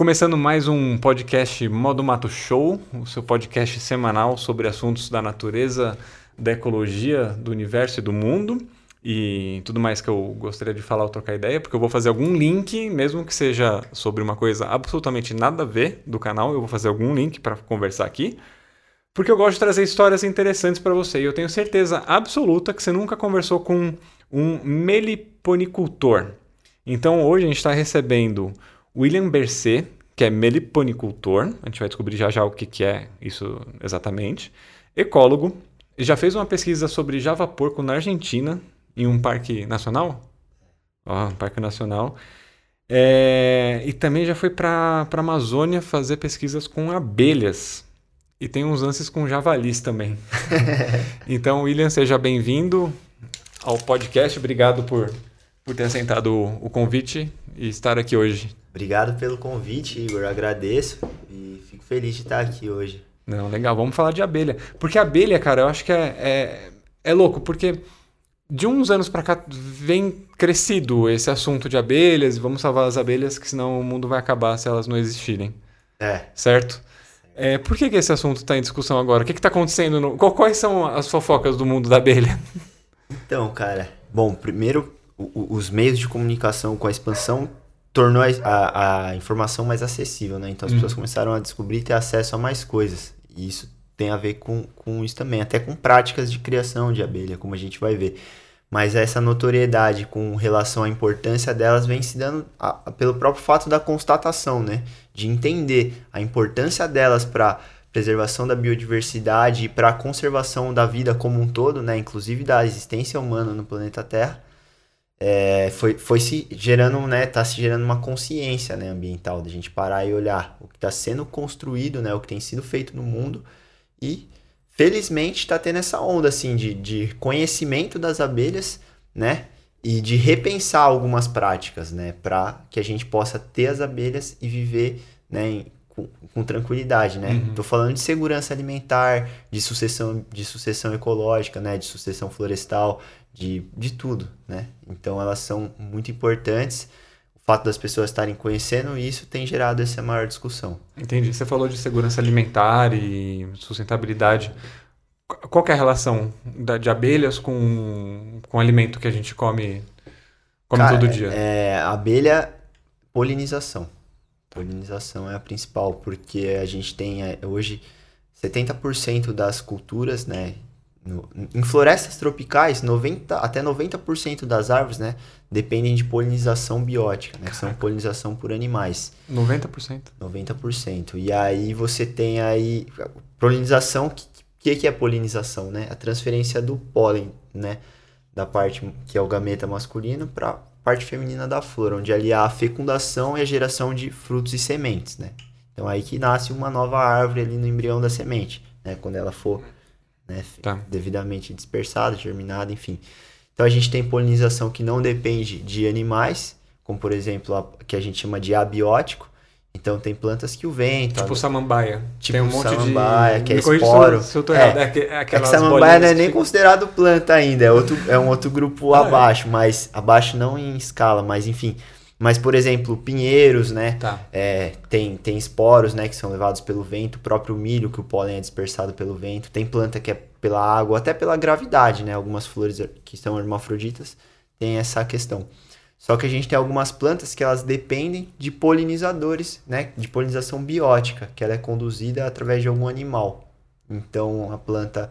Começando mais um podcast Modo Mato Show, o seu podcast semanal sobre assuntos da natureza, da ecologia, do universo e do mundo. E tudo mais que eu gostaria de falar ou trocar ideia, porque eu vou fazer algum link, mesmo que seja sobre uma coisa absolutamente nada a ver do canal, eu vou fazer algum link para conversar aqui. Porque eu gosto de trazer histórias interessantes para você. E eu tenho certeza absoluta que você nunca conversou com um meliponicultor. Então hoje a gente está recebendo William Bercet, que é meliponicultor, a gente vai descobrir já já o que, que é isso exatamente, ecólogo, já fez uma pesquisa sobre java porco na Argentina, em um parque nacional, ó, um parque nacional, é, e também já foi para a Amazônia fazer pesquisas com abelhas, e tem uns lances com javalis também. então, William, seja bem-vindo ao podcast, obrigado por, por ter aceitado o, o convite e estar aqui hoje. Obrigado pelo convite, Igor. Agradeço e fico feliz de estar aqui hoje. Não, legal. Vamos falar de abelha. Porque abelha, cara, eu acho que é, é, é louco, porque de uns anos para cá vem crescido esse assunto de abelhas e vamos salvar as abelhas, que senão o mundo vai acabar se elas não existirem. É. Certo? É, por que, que esse assunto está em discussão agora? O que está acontecendo? No... Quais são as fofocas do mundo da abelha? Então, cara, bom, primeiro, o, os meios de comunicação com a expansão tornou a, a, informação mais acessível, né? Então as uhum. pessoas começaram a descobrir e ter acesso a mais coisas. E isso tem a ver com, com isso também, até com práticas de criação de abelha, como a gente vai ver. Mas essa notoriedade com relação à importância delas vem se dando a, pelo próprio fato da constatação, né? De entender a importância delas para preservação da biodiversidade e para a conservação da vida como um todo, né? Inclusive da existência humana no planeta Terra é, foi, foi se gerando, né, tá se gerando uma consciência, né, ambiental, da gente parar e olhar o que está sendo construído, né, o que tem sido feito no mundo e felizmente está tendo essa onda, assim, de, de conhecimento das abelhas, né, e de repensar algumas práticas, né, para que a gente possa ter as abelhas e viver, né, em, com, com, tranquilidade, né? Uhum. Tô falando de segurança alimentar, de sucessão, de sucessão ecológica, né, de sucessão florestal, de, de tudo, né? Então elas são muito importantes. O fato das pessoas estarem conhecendo isso tem gerado essa maior discussão. Entendi. Você falou de segurança alimentar e sustentabilidade. Qual é a relação da, de abelhas com, com o alimento que a gente come, come Cara, todo dia? É, abelha, polinização. Polinização é a principal, porque a gente tem é, hoje 70% das culturas, né, no, em florestas tropicais, 90, até 90% das árvores, né, dependem de polinização biótica, né, que são polinização por animais. 90%? 90%. E aí você tem aí polinização, o que, que é polinização, né? A transferência do pólen, né, da parte que é o gameta masculino para parte feminina da flor, onde ali há a fecundação e a geração de frutos e sementes, né? Então aí que nasce uma nova árvore ali no embrião da semente, né, quando ela for né? Tá. Devidamente dispersada, germinada, enfim. Então a gente tem polinização que não depende de animais, como por exemplo a que a gente chama de abiótico. Então tem plantas que o vento. Tipo samambaia. Tipo tem um monte samambaia, de... que é esporo. Se eu tô errado. É, é, é, é que samambaia não é nem considerado planta ainda, é, outro, é um outro grupo ah, é. abaixo, mas abaixo não em escala, mas enfim. Mas, por exemplo, pinheiros, né? Tá. É, tem, tem esporos, né? Que são levados pelo vento. O próprio milho, que o pólen é dispersado pelo vento. Tem planta que é pela água, até pela gravidade, né? Algumas flores que são hermafroditas têm essa questão. Só que a gente tem algumas plantas que elas dependem de polinizadores, né? De polinização biótica, que ela é conduzida através de algum animal. Então, a planta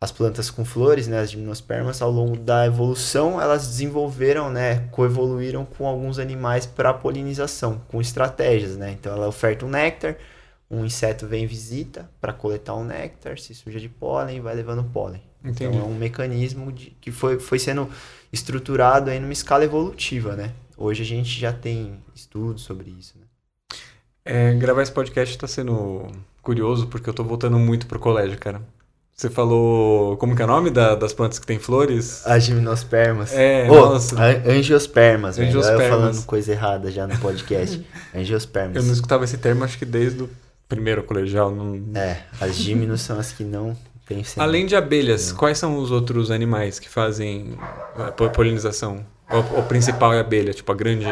as plantas com flores, né, as gimnospermas, ao longo da evolução, elas desenvolveram, né, coevoluíram com alguns animais para polinização, com estratégias, né? Então ela oferta um néctar, um inseto vem visita para coletar o um néctar, se suja de pólen vai levando pólen. Entendi. Então é um mecanismo de, que foi, foi sendo estruturado aí numa escala evolutiva, né? Hoje a gente já tem estudos sobre isso, né? É, gravar esse podcast está sendo curioso porque eu estou voltando muito pro colégio, cara. Você falou. Como que é o nome da, das plantas que tem flores? As gimnospermas. É, oh, nossa. Angiospermas, angiospermas. Eu falando coisa errada já no podcast. angiospermas. Eu não escutava esse termo, acho que desde o primeiro colegial. Não... É, as gimnos são as que não tem Além de abelhas, não. quais são os outros animais que fazem é, polinização? O, o principal é a abelha, tipo a grande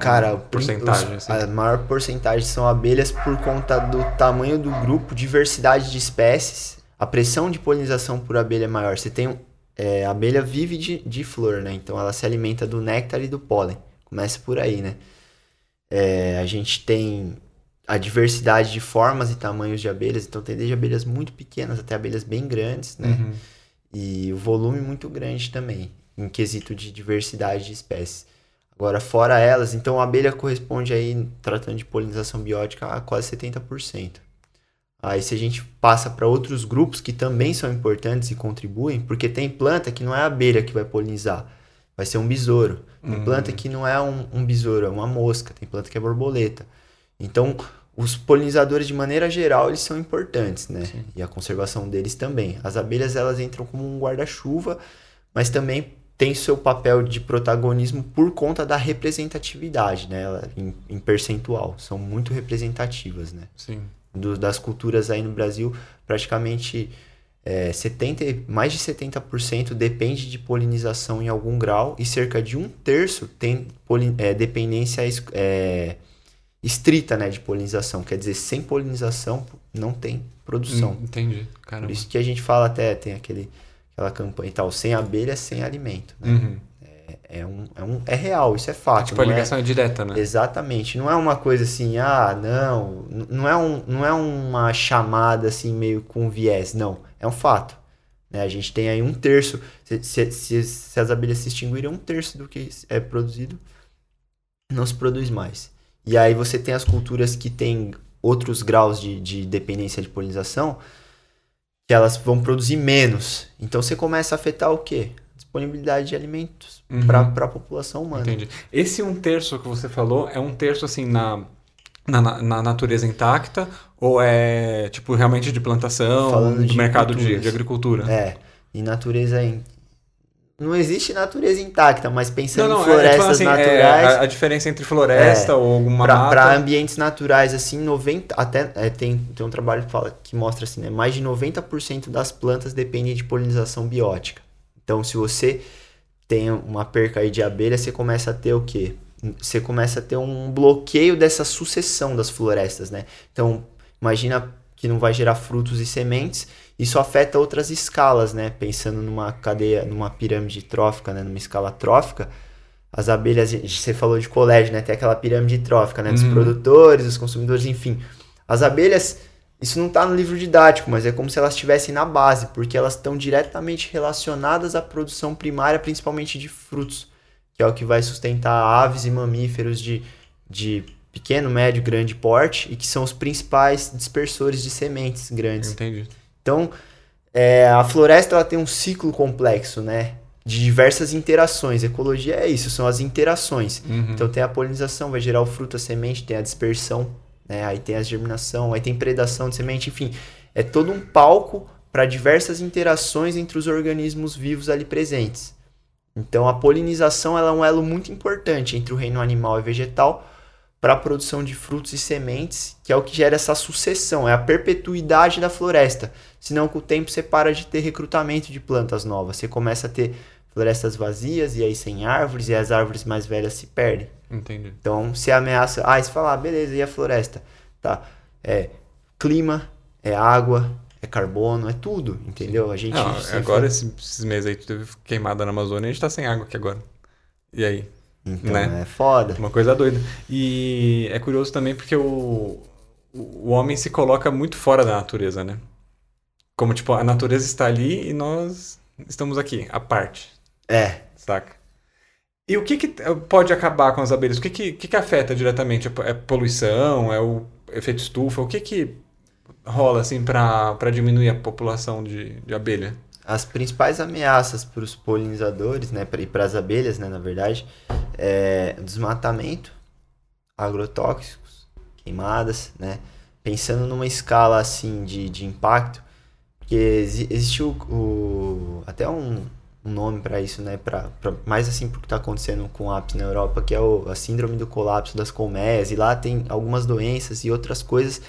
Cara, porcentagem, os, assim. a maior porcentagem são abelhas por conta do tamanho do grupo, diversidade de espécies, a pressão de polinização por abelha é maior. Você tem é, a abelha vive de, de flor, né? Então ela se alimenta do néctar e do pólen. Começa por aí, né? É, a gente tem a diversidade de formas e tamanhos de abelhas, então tem desde abelhas muito pequenas até abelhas bem grandes, né? Uhum. E o volume muito grande também, em quesito de diversidade de espécies. Agora, fora elas, então a abelha corresponde aí, tratando de polinização biótica, a quase 70%. Aí se a gente passa para outros grupos que também são importantes e contribuem, porque tem planta que não é a abelha que vai polinizar, vai ser um besouro. Tem Hum. planta que não é um, um besouro, é uma mosca. Tem planta que é borboleta. Então, os polinizadores, de maneira geral, eles são importantes, né? Sim. E a conservação deles também. As abelhas, elas entram como um guarda-chuva, mas também tem seu papel de protagonismo por conta da representatividade, né? Em, em percentual. São muito representativas, né? Sim. Do- das culturas aí no Brasil, praticamente é, 70, e- mais de 70% depende de polinização em algum grau e cerca de um terço tem é, dependência é, estrita né, de polinização. Quer dizer, sem polinização não tem produção. Hum, entendi. Por Caramba. isso que a gente fala até, tem aquele, aquela campanha e tal, sem abelha, sem alimento. né? Uhum. É, um, é, um, é real, isso é fato. Tipo, a é- ligação é direta, né? Exatamente. Não é uma coisa assim, ah, não. Não é, um, não é uma chamada assim meio com viés, não. É um fato. Né? A gente tem aí um terço. Se, se, se- se as abelhas se extinguirem, um terço do que é produzido não se produz mais. E aí você tem as culturas que têm outros graus de, de dependência de polinização, que elas vão produzir menos. Então você começa a afetar o quê? Disponibilidade de alimentos Uhum. para a população humana. Entendi. Esse um terço que você falou é um terço assim na, na, na- na natureza intacta ou é tipo realmente de plantação, Falando do de mercado de, de agricultura? É, e natureza. in- Não existe natureza intacta, mas Não, pensando não, em é, tipo florestas assim, é, naturais. a, a diferença entre floresta ou alguma mata. Para ambientes naturais, assim, 90. Até é, tem, tem um trabalho que, fala, que mostra assim, né? Mais de 90% das plantas dependem de polinização biótica. Então, se você tem uma perca aí de abelha, você começa a ter o quê? Você começa a ter um bloqueio dessa sucessão das florestas, né? Então, imagina que não vai gerar frutos e sementes, isso afeta outras escalas, né? Pensando numa cadeia, numa pirâmide trófica, né? Numa escala trófica, as abelhas, você falou de colégio, né? Tem aquela pirâmide trófica, né? Dos Uhum. produtores, dos consumidores, enfim. As abelhas, isso não está no livro didático, mas é como se elas estivessem na base, porque elas estão diretamente relacionadas à produção primária, principalmente de frutos, que é o que vai sustentar aves e mamíferos de, de pequeno, médio, grande porte, e que são os principais dispersores de sementes grandes. Entendi. Então, é, a floresta ela tem um ciclo complexo, né? De diversas interações. Ecologia é isso, são as interações. Uhum. Então tem a polinização, vai gerar o fruto, a semente, tem a dispersão, né? Aí tem a germinação, aí tem predação de semente, enfim. É todo um palco para diversas interações entre os organismos vivos ali presentes. Então a polinização ela é um elo muito importante entre o reino animal e vegetal para a produção de frutos e sementes, que é o que gera essa sucessão, é a perpetuidade da floresta. Senão, com o tempo, você para de ter recrutamento de plantas novas. Você começa a ter florestas vazias e aí sem árvores, e as árvores mais velhas se perdem. Entendi. Então, se ameaça. Ah, você fala, ah, beleza, e a floresta? Tá. É clima, é água, é carbono, é tudo, entendeu? A gente. Não, agora esse- esses meses aí que teve queimada na Amazônia, a gente tá sem água aqui agora. E aí? Então, né? é foda. Uma coisa doida. E é curioso também porque o, o homem se coloca muito fora da natureza, né? Como, tipo, a natureza está ali e nós estamos aqui, à parte, É. saca? E o que, que pode acabar com as abelhas? O que, que, que, que afeta diretamente? É poluição? É o efeito estufa? O que que rola, assim, para diminuir a população de, de abelha? As principais ameaças para os polinizadores, né, pra- e para as abelhas, né, na verdade, é desmatamento, agrotóxicos, queimadas, né? Pensando numa escala assim de, de impacto, porque exi- existe o, o- até um, um nome para isso, né, pra, pra- mais assim porque está acontecendo com a apis na Europa, que é o, a síndrome do colapso das colmeias, e lá tem algumas doenças e outras coisas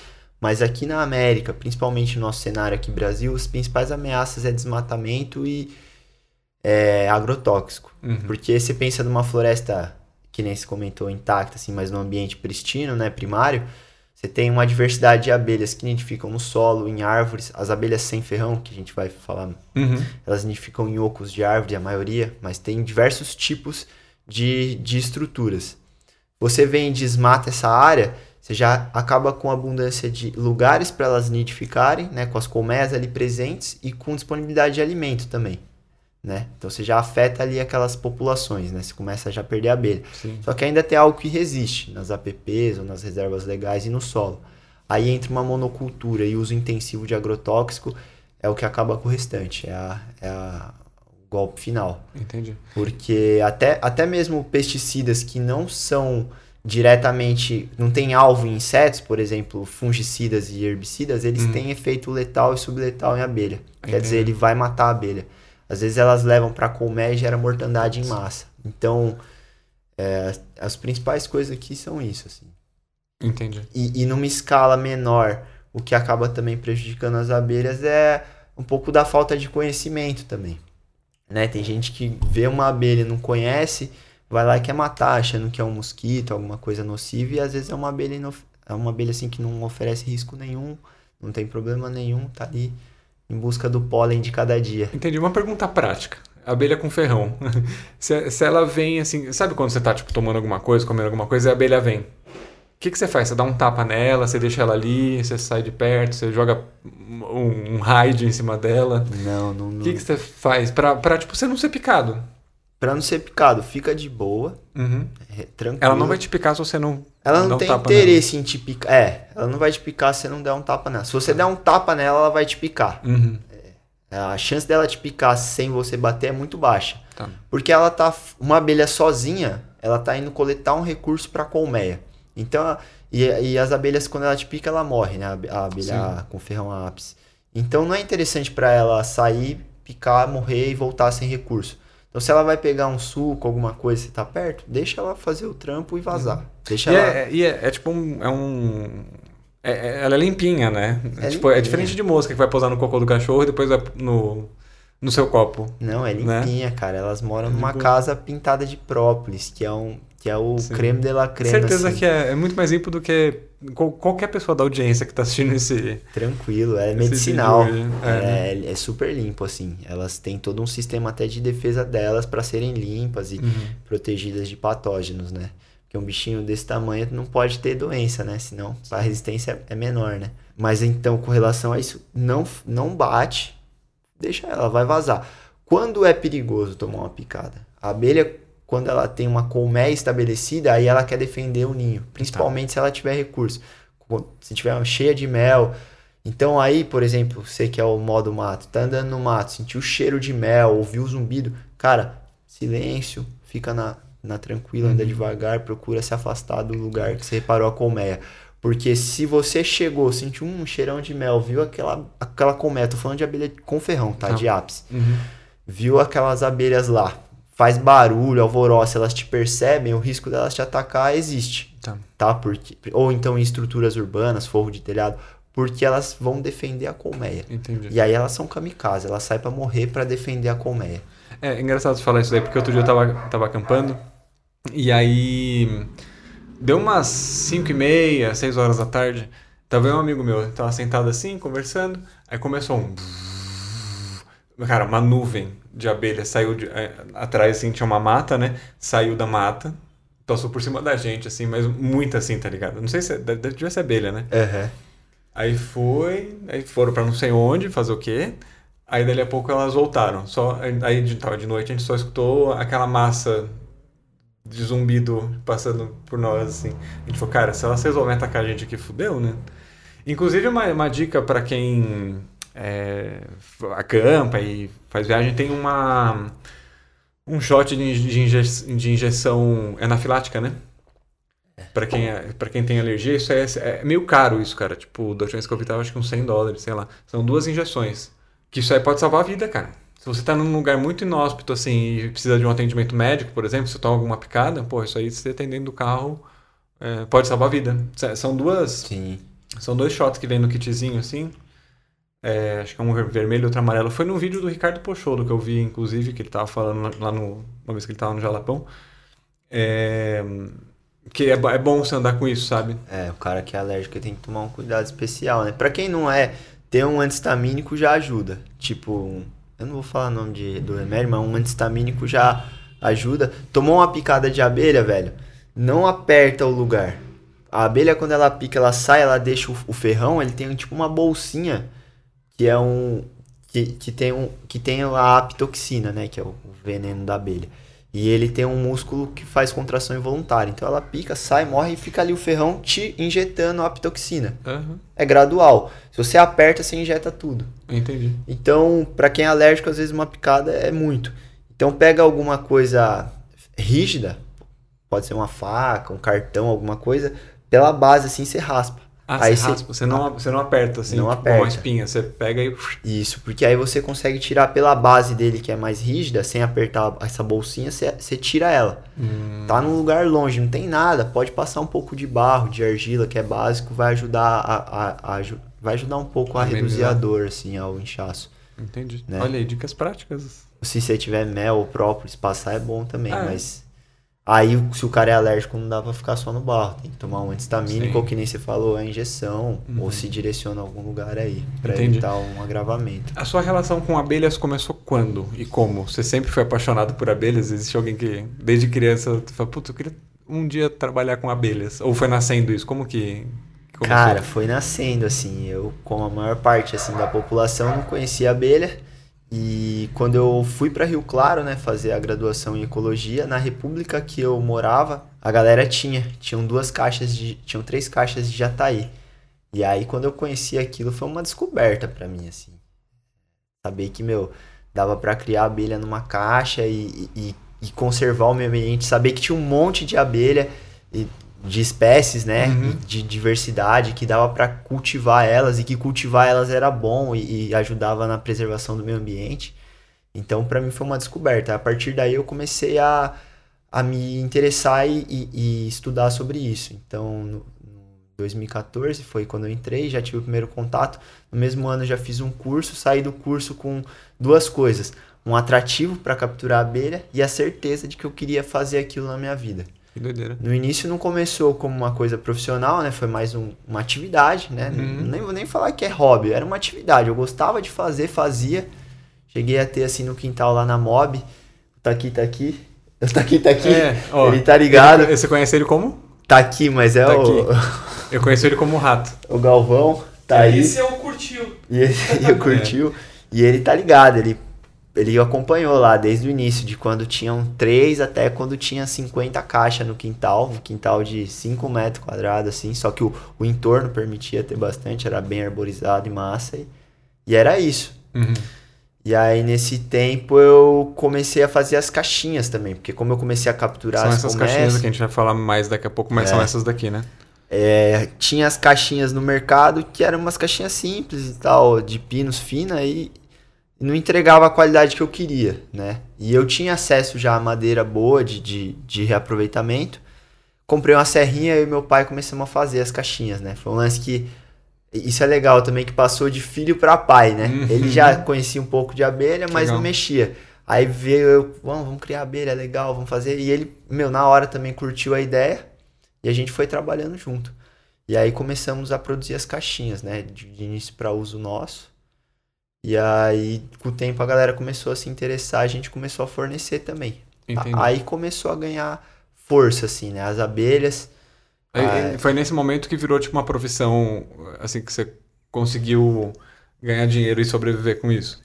mas aqui na América, principalmente no nosso cenário aqui Brasil, as principais ameaças é desmatamento e é, agrotóxico. Uhum. Porque você pensa numa floresta que nem se comentou, intacta, assim, mas no ambiente pristino, né, primário, você tem uma diversidade de abelhas que nidificam no solo, em árvores. As abelhas sem ferrão, que a gente vai falar, Uhum. elas nidificam em ocos de árvore, a maioria, mas tem diversos tipos de, de estruturas. Você vem e desmata essa área, você já acaba com abundância de lugares para elas nidificarem, né, com as colmeias ali presentes e com disponibilidade de alimento também, né? Então você já afeta ali aquelas populações, né? Você começa já a perder a abelha. Sim. Só que ainda tem algo que resiste nas APPs ou nas reservas legais e no solo. Aí entra uma monocultura e uso intensivo de agrotóxico é o que acaba com o restante, é, a, é a- o golpe final. Entendi. Porque até, até mesmo pesticidas que não são diretamente, não tem alvo em insetos, por exemplo, fungicidas e herbicidas, eles Uhum. têm efeito letal e subletal em abelha. Quer Entendi. dizer, ele vai matar a abelha. Às vezes elas levam para colmeia e gera mortandade em massa. Então, é, as principais coisas aqui são isso, assim. Entendi. E, e numa escala menor, o que acaba também prejudicando as abelhas é um pouco da falta de conhecimento também. Né? Tem gente que vê uma abelha e não conhece, vai lá e quer matar, achando que é um mosquito, alguma coisa nociva, e às vezes é uma abelha, inof- é uma abelha assim que não oferece risco nenhum, não tem problema nenhum, tá ali em busca do pólen de cada dia. Entendi. Uma pergunta prática. Abelha com ferrão. se, se ela vem assim. Sabe quando você tá, tipo, tomando alguma coisa, comendo alguma coisa e a abelha vem? O que, que você faz? Você dá um tapa nela, você deixa ela ali, você sai de perto, você joga um, um raid em cima dela. Não, não, O que, que você faz pra, pra, tipo, você não ser picado? Pra não ser picado, fica de boa, Uhum. é, tranquilo. Ela não vai te picar se você não. Ela não um tem interesse em te picar. É, ela não vai te picar se você não der um tapa nela. Se você der um tapa nela, ela vai te picar. Nela. Uhum. A chance dela te picar sem você bater é muito baixa. Tá. Porque ela tá. Uma abelha sozinha, ela tá indo coletar um recurso pra colmeia. Então, e, e as abelhas, quando ela te pica, ela morre, né? A abe- A abelha com ferrão ápice. Então não é interessante pra ela sair, picar, morrer e voltar sem recurso. Então, se ela vai pegar um suco, alguma coisa, você tá perto, deixa ela fazer o trampo e vazar. Deixa E, ela. é, e é, é tipo um. É um é- é- ela é limpinha, né? É tipo, é limpinha. diferente de mosca que vai pousar no cocô do cachorro e depois vai no, no seu copo. Não, é né? limpinha, cara. Elas moram De numa casa pintada de própolis, que é um que é o Sim. creme de la creme, Certeza assim. que é, é muito mais limpo do que qual- qualquer pessoa da audiência que tá assistindo esse. Tranquilo, é medicinal. é, É, é super limpo, assim. Elas têm todo um sistema até de defesa delas para serem limpas e Uhum. protegidas de patógenos, né? Porque um bichinho desse tamanho não pode ter doença, né? Senão a resistência é menor, né? Mas então, com relação a isso, não, não bate, deixa ela, vai vazar. Quando é perigoso tomar uma picada? A abelha, quando ela tem uma colmeia estabelecida, aí ela quer defender o ninho. Principalmente se ela tiver recurso. Se tiver cheia de mel. Então aí, por exemplo, você que é o modo mato, tá andando no mato, sentiu o cheiro de mel, ouviu o zumbido, cara, silêncio, fica na, na tranquila, anda devagar, procura se afastar do lugar que você reparou a colmeia. Porque se você chegou, sentiu um cheirão de mel, viu aquela, aquela colmeia, tô falando de abelha com ferrão, tá? Tá. De ápice. Uhum. Viu aquelas abelhas lá, faz barulho, alvoroço, elas te percebem, o risco delas te atacar existe, Tá. tá? Porque, ou então em estruturas urbanas, forro de telhado, porque elas vão defender a colmeia. Entendi. E aí elas são kamikaze, elas saem pra morrer pra defender a colmeia. É engraçado você falar isso daí, porque outro dia eu tava, tava acampando e aí deu umas 5 e meia, 6 horas da tarde. Tava um amigo meu, tava sentado assim, conversando, aí começou um. Cara, uma nuvem de abelha saiu de, é, atrás, assim, tinha uma mata, né? Saiu da mata, passou por cima da gente, assim, mas muito assim, tá ligado? Não sei se deve, deve devia ser abelha, né? Aham. Aí foi, aí foram pra não sei onde fazer o quê. Aí dali a pouco elas voltaram. Só aí de, tava de noite a gente só escutou aquela massa de zumbido passando por nós assim. A gente falou, cara, se elas resolverem atacar a gente aqui, fudeu, né? Inclusive uma, uma dica pra quem é, acampa e faz viagem tem uma um shot de, inje- de, inje- de injeção anafilática, né? Pra quem, é, pra quem tem alergia, isso é, é meio caro isso, cara. Tipo, da última vez que eu vi tava acho que uns 100 dólares, sei lá. São duas injeções. Que isso aí pode salvar a vida, cara. Se você tá num lugar muito inóspito, assim, e precisa de um atendimento médico, por exemplo, se você toma alguma picada, pô, isso aí, você atendendo do carro, é, pode salvar a vida. São duas, Sim. são dois shots que vem no kitzinho, assim. É, acho que é um ver- vermelho e outro amarelo. Foi num vídeo do Ricardo Pocholo que eu vi, inclusive, que ele tava falando lá no. Uma vez que ele tava no Jalapão. É, que é, é bom você andar com isso, sabe? É, o cara que é alérgico tem que tomar um cuidado especial, né? Pra quem não é, ter um antistamínico já ajuda. Tipo, eu não vou falar o nome de, do remédio, mas um antistamínico já ajuda. Tomou uma picada de abelha, velho, não aperta o lugar. A abelha, quando ela pica, ela sai, ela deixa o, o ferrão, ele tem tipo uma bolsinha que é um. Que, que, tem um, que tem a apitoxina, né? Que é o, veneno da abelha. E ele tem um músculo que faz contração involuntária. Então ela pica, sai, morre e fica ali o ferrão te injetando a apitoxina. Uhum. É gradual. Se você aperta, você injeta tudo. Entendi. Então, para quem é alérgico, às vezes uma picada é muito. Então pega alguma coisa rígida, pode ser uma faca, um cartão, alguma coisa, pela base assim você raspa. Ah, aí você, raspa, você não, você não aperta assim, não tipo, aperta. uma espinha, você pega e... Isso, porque aí você consegue tirar pela base dele que é mais rígida, sem apertar essa bolsinha, você, você tira ela. Hum. Tá num lugar longe, não tem nada, pode passar um pouco de barro, de argila, que é básico, vai ajudar a, a, a vai ajudar um pouco a Amenizar. reduzir a dor, assim, ao inchaço. Entendi. Né? Olha aí, dicas práticas. Se você tiver mel ou própolis, passar é bom também, Ah, é. Aí, se o cara é alérgico, não dá pra ficar só no barro. Tem que tomar um antistamínico, Sim. ou que nem você falou, a injeção, Uhum. ou se direciona a algum lugar aí, pra Entendi. evitar um agravamento. A sua relação com abelhas começou quando e como? Você sempre foi apaixonado por abelhas? Existe alguém que, desde criança, tu fala, putz, eu queria um dia trabalhar com abelhas? Ou foi nascendo isso? Como que, que começou? Cara, foi nascendo assim. Eu, como a maior parte assim da população, não conhecia abelha. E quando eu fui para Rio Claro, né, fazer a graduação em ecologia, na república que eu morava, a galera tinha, tinham duas caixas de, tinham três caixas de jataí. E aí quando eu conheci aquilo foi uma descoberta para mim assim. Saber que, meu, dava para criar abelha numa caixa e, e, e conservar o meio ambiente, saber que tinha um monte de abelha e de espécies, né, Uhum. de diversidade que dava para cultivar elas e que cultivar elas era bom e, e ajudava na preservação do meio ambiente. Então, para mim foi uma descoberta. A partir daí eu comecei a, a me interessar e, e- e estudar sobre isso. Então, no, no 2014 foi quando eu entrei, já tive o primeiro contato. No mesmo ano já fiz um curso, saí do curso com duas coisas: um atrativo para capturar a abelha e a certeza de que eu queria fazer aquilo na minha vida. Que doideira. No início não começou como uma coisa profissional, né? Foi mais um- uma atividade, né? Uhum. Nem vou nem falar que é hobby, era uma atividade. Eu gostava de fazer, fazia. Cheguei a ter assim no quintal lá na Mob. O Taqui tá aqui. O Taqui tá aqui. É, ó, ele tá ligado. Você conhece ele como? Tá aqui, mas é Tá o, Eu conheço ele como rato. o Galvão. Tá aí. Esse é o curtiu. E ele, ele curtiu. E ele tá ligado, ele, ele acompanhou lá desde o início, de quando tinham três até quando tinha 50 caixas no quintal, um quintal de 5 metros quadrados, assim, só que o, o entorno permitia ter bastante, era bem arborizado e massa, e, e era isso. Uhum. E aí, nesse tempo, eu comecei a fazer as caixinhas também, porque como eu comecei a capturar São as essas colmeias, caixinhas que a gente vai falar mais daqui a pouco, mas É. são essas daqui, né? É, tinha as caixinhas no mercado que eram umas caixinhas simples e tal, de pinos fina e não entregava a qualidade que eu queria, né? E eu tinha acesso já a madeira boa de, de, de reaproveitamento. Comprei uma serrinha e meu pai começamos a fazer as caixinhas, né? Foi um lance que. Isso é legal também, que passou de filho para pai, né? Uhum. Ele já conhecia um pouco de abelha, mas Legal. não mexia. Aí veio eu, vamos, vamos criar abelha, legal, vamos fazer. E ele, meu, na hora também curtiu a ideia. E a gente foi trabalhando junto. E aí começamos a produzir as caixinhas, né? De, de início para uso nosso. E aí, com o tempo, a galera começou a se interessar, a gente começou a fornecer também. Entendi. A- Aí começou a ganhar força, assim, né? As abelhas. Aí, Ah, Foi nesse momento que virou tipo uma profissão, assim, que você conseguiu ganhar dinheiro e sobreviver com isso.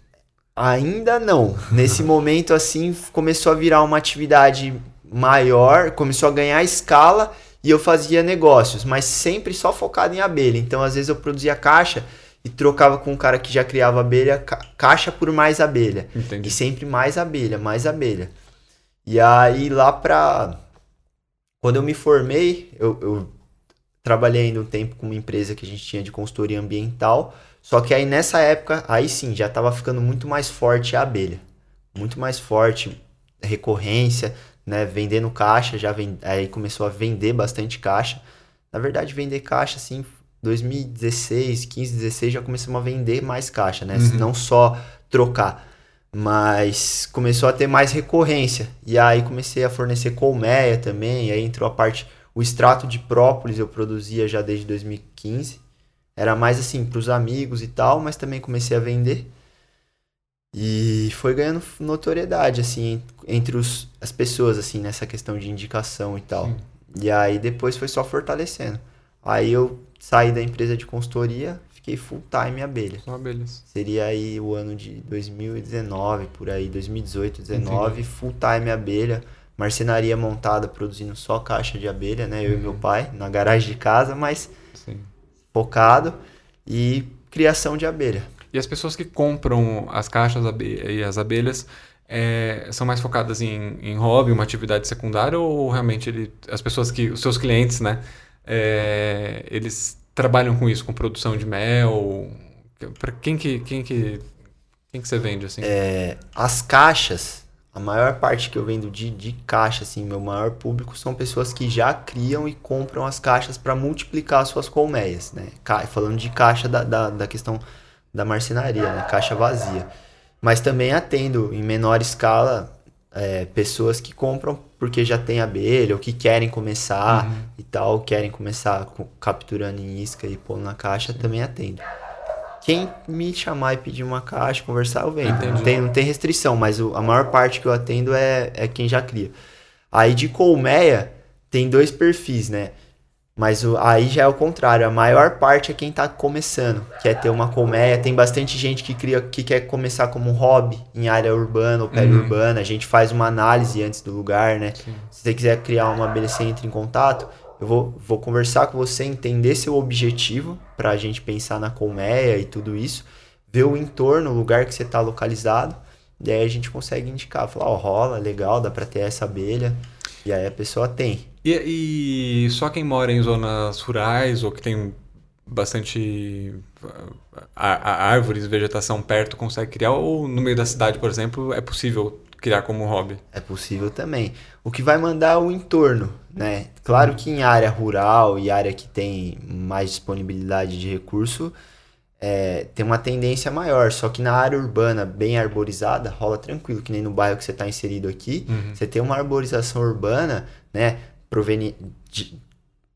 Ainda não. Nesse momento, assim, começou a virar uma atividade maior, começou a ganhar escala e eu fazia negócios, mas sempre só focado em abelha. Então, às vezes, eu produzia caixa e trocava com um cara que já criava abelha, ca- caixa por mais abelha. Entendi. E sempre mais abelha, mais abelha. E aí lá pra. Quando eu me formei, eu, eu trabalhei ainda um tempo com uma empresa que a gente tinha de consultoria ambiental. Só que aí nessa época, aí sim, já tava ficando muito mais forte a abelha. Muito mais forte, recorrência, né? Vendendo caixa, já ven... aí começou a vender bastante caixa. Na verdade, vender caixa, assim, 2016, 15, 16, já começamos a vender mais caixa, né? Uhum. Não só trocar. Mas começou a ter mais recorrência. E aí comecei a fornecer colmeia também. Aí entrou a parte. O extrato de própolis eu produzia já desde 2015. Era mais assim, para os amigos e tal, mas também comecei a vender. E foi ganhando notoriedade, assim, entre os, as pessoas, assim, nessa questão de indicação e tal. Sim. E aí depois foi só fortalecendo. Aí eu saí da empresa de consultoria, fiquei full time abelha. Só abelhas. Seria aí o ano de 2019, por aí, 2018, 2019, Entendi. full time abelha. Marcenaria montada, produzindo só caixa de abelha, né? Eu uhum. e meu uhum. pai, na garagem de casa, mas Sim. focado. E criação de abelha. E as pessoas que compram as caixas e as abelhas é, são mais focadas em, em hobby, uma atividade secundária, ou realmente ele, as pessoas que, os seus clientes, né, é, eles trabalham com isso, com produção de mel? Para quem que, quem que, quem que você vende assim? É, as caixas, a maior parte que eu vendo de, de caixa, assim, meu maior público são pessoas que já criam e compram as caixas para multiplicar suas colmeias, né? Falando de caixa da, da, da questão da marcenaria, né? Caixa vazia. Mas também atendo em menor escala é, pessoas que compram porque já tem abelha ou que querem começar uhum. e tal, querem começar capturando em isca e pondo na caixa, Sim. também atendo. Quem me chamar e pedir uma caixa, conversar, eu vendo. Não tem, não tem restrição, mas o, a maior parte que eu atendo é, é quem já cria. Aí de colmeia, tem dois perfis, né? Mas o, aí já é o contrário, a maior parte é quem está começando, quer ter uma colmeia. Tem bastante gente que cria que quer começar como um hobby em área urbana ou periurbana. Uhum. A gente faz uma análise antes do lugar, né? Sim. Se você quiser criar uma abelha, você entra em contato. Eu vou, vou conversar com você, entender seu objetivo para a gente pensar na colmeia e tudo isso, ver o entorno, o lugar que você está localizado. E aí a gente consegue indicar, falar, ó, oh, rola, legal, dá para ter essa abelha. E aí a pessoa tem. E, e só quem mora em zonas rurais ou que tem bastante árvores, vegetação perto consegue criar ou no meio da cidade, por exemplo, é possível criar como hobby? É possível também. O que vai mandar o entorno, né? Claro que em área rural e área que tem mais disponibilidade de recurso, é, tem uma tendência maior. Só que na área urbana, bem arborizada, rola tranquilo, que nem no bairro que você está inserido aqui. Uhum. Você tem uma arborização urbana, né? Proveniente.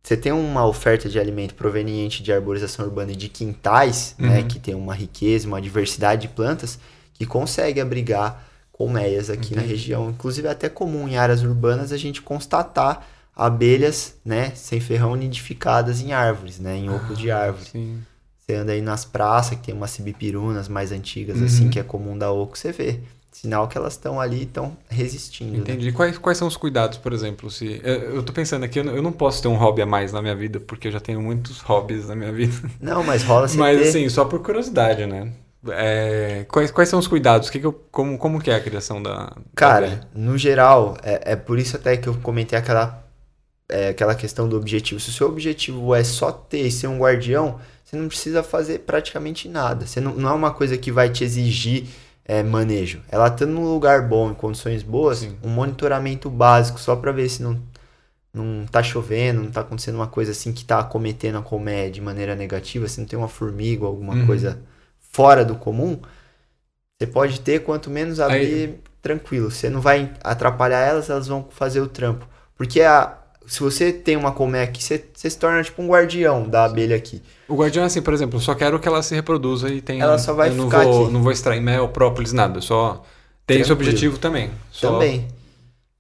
Você tem uma oferta de alimento proveniente de arborização urbana e de quintais, né, uhum. né? Que tem uma riqueza, uma diversidade de plantas, que consegue abrigar colmeias aqui Entendi. na região. Inclusive, é até comum em áreas urbanas a gente constatar abelhas, né? Sem ferrão nidificadas em árvores, né? Em ocos ah, de árvore. Sim. Você anda aí nas praças, que tem umas cibipirunas mais antigas, uhum. assim, que é comum da oco, você vê. Sinal que elas estão ali estão resistindo. Né? Entendi. Né? Quais, quais são os cuidados, por exemplo? se Eu tô pensando aqui, eu não posso ter um hobby a mais na minha vida, porque eu já tenho muitos hobbies na minha vida. Não, mas rola sem Mas ter... assim, só por curiosidade, né? É, quais, quais são os cuidados? Que que eu, como, como que é a criação da. Cara, da no geral, é, é por isso até que eu comentei aquela, é, aquela questão do objetivo. Se o seu objetivo é só ter e ser um guardião, você não precisa fazer praticamente nada. Você não, não é uma coisa que vai te exigir é, manejo. Ela estando num lugar bom, em condições boas, Sim. um monitoramento básico só para ver se não, não tá chovendo, não tá acontecendo uma coisa assim que tá acometendo a colmeia de maneira negativa, se não tem uma formiga ou alguma uhum. coisa fora do comum, você pode ter quanto menos abrir, Aí... tranquilo. Você não vai atrapalhar elas, elas vão fazer o trampo. Porque a, se você tem uma colmeia aqui, você, você, se torna tipo um guardião da abelha aqui. O guardião é assim, por exemplo, eu só quero que ela se reproduza e tenha. Ela só vai eu ficar não vou, aqui. Não vou extrair mel, própolis, nada. Só tem esse objetivo também. Só... Também.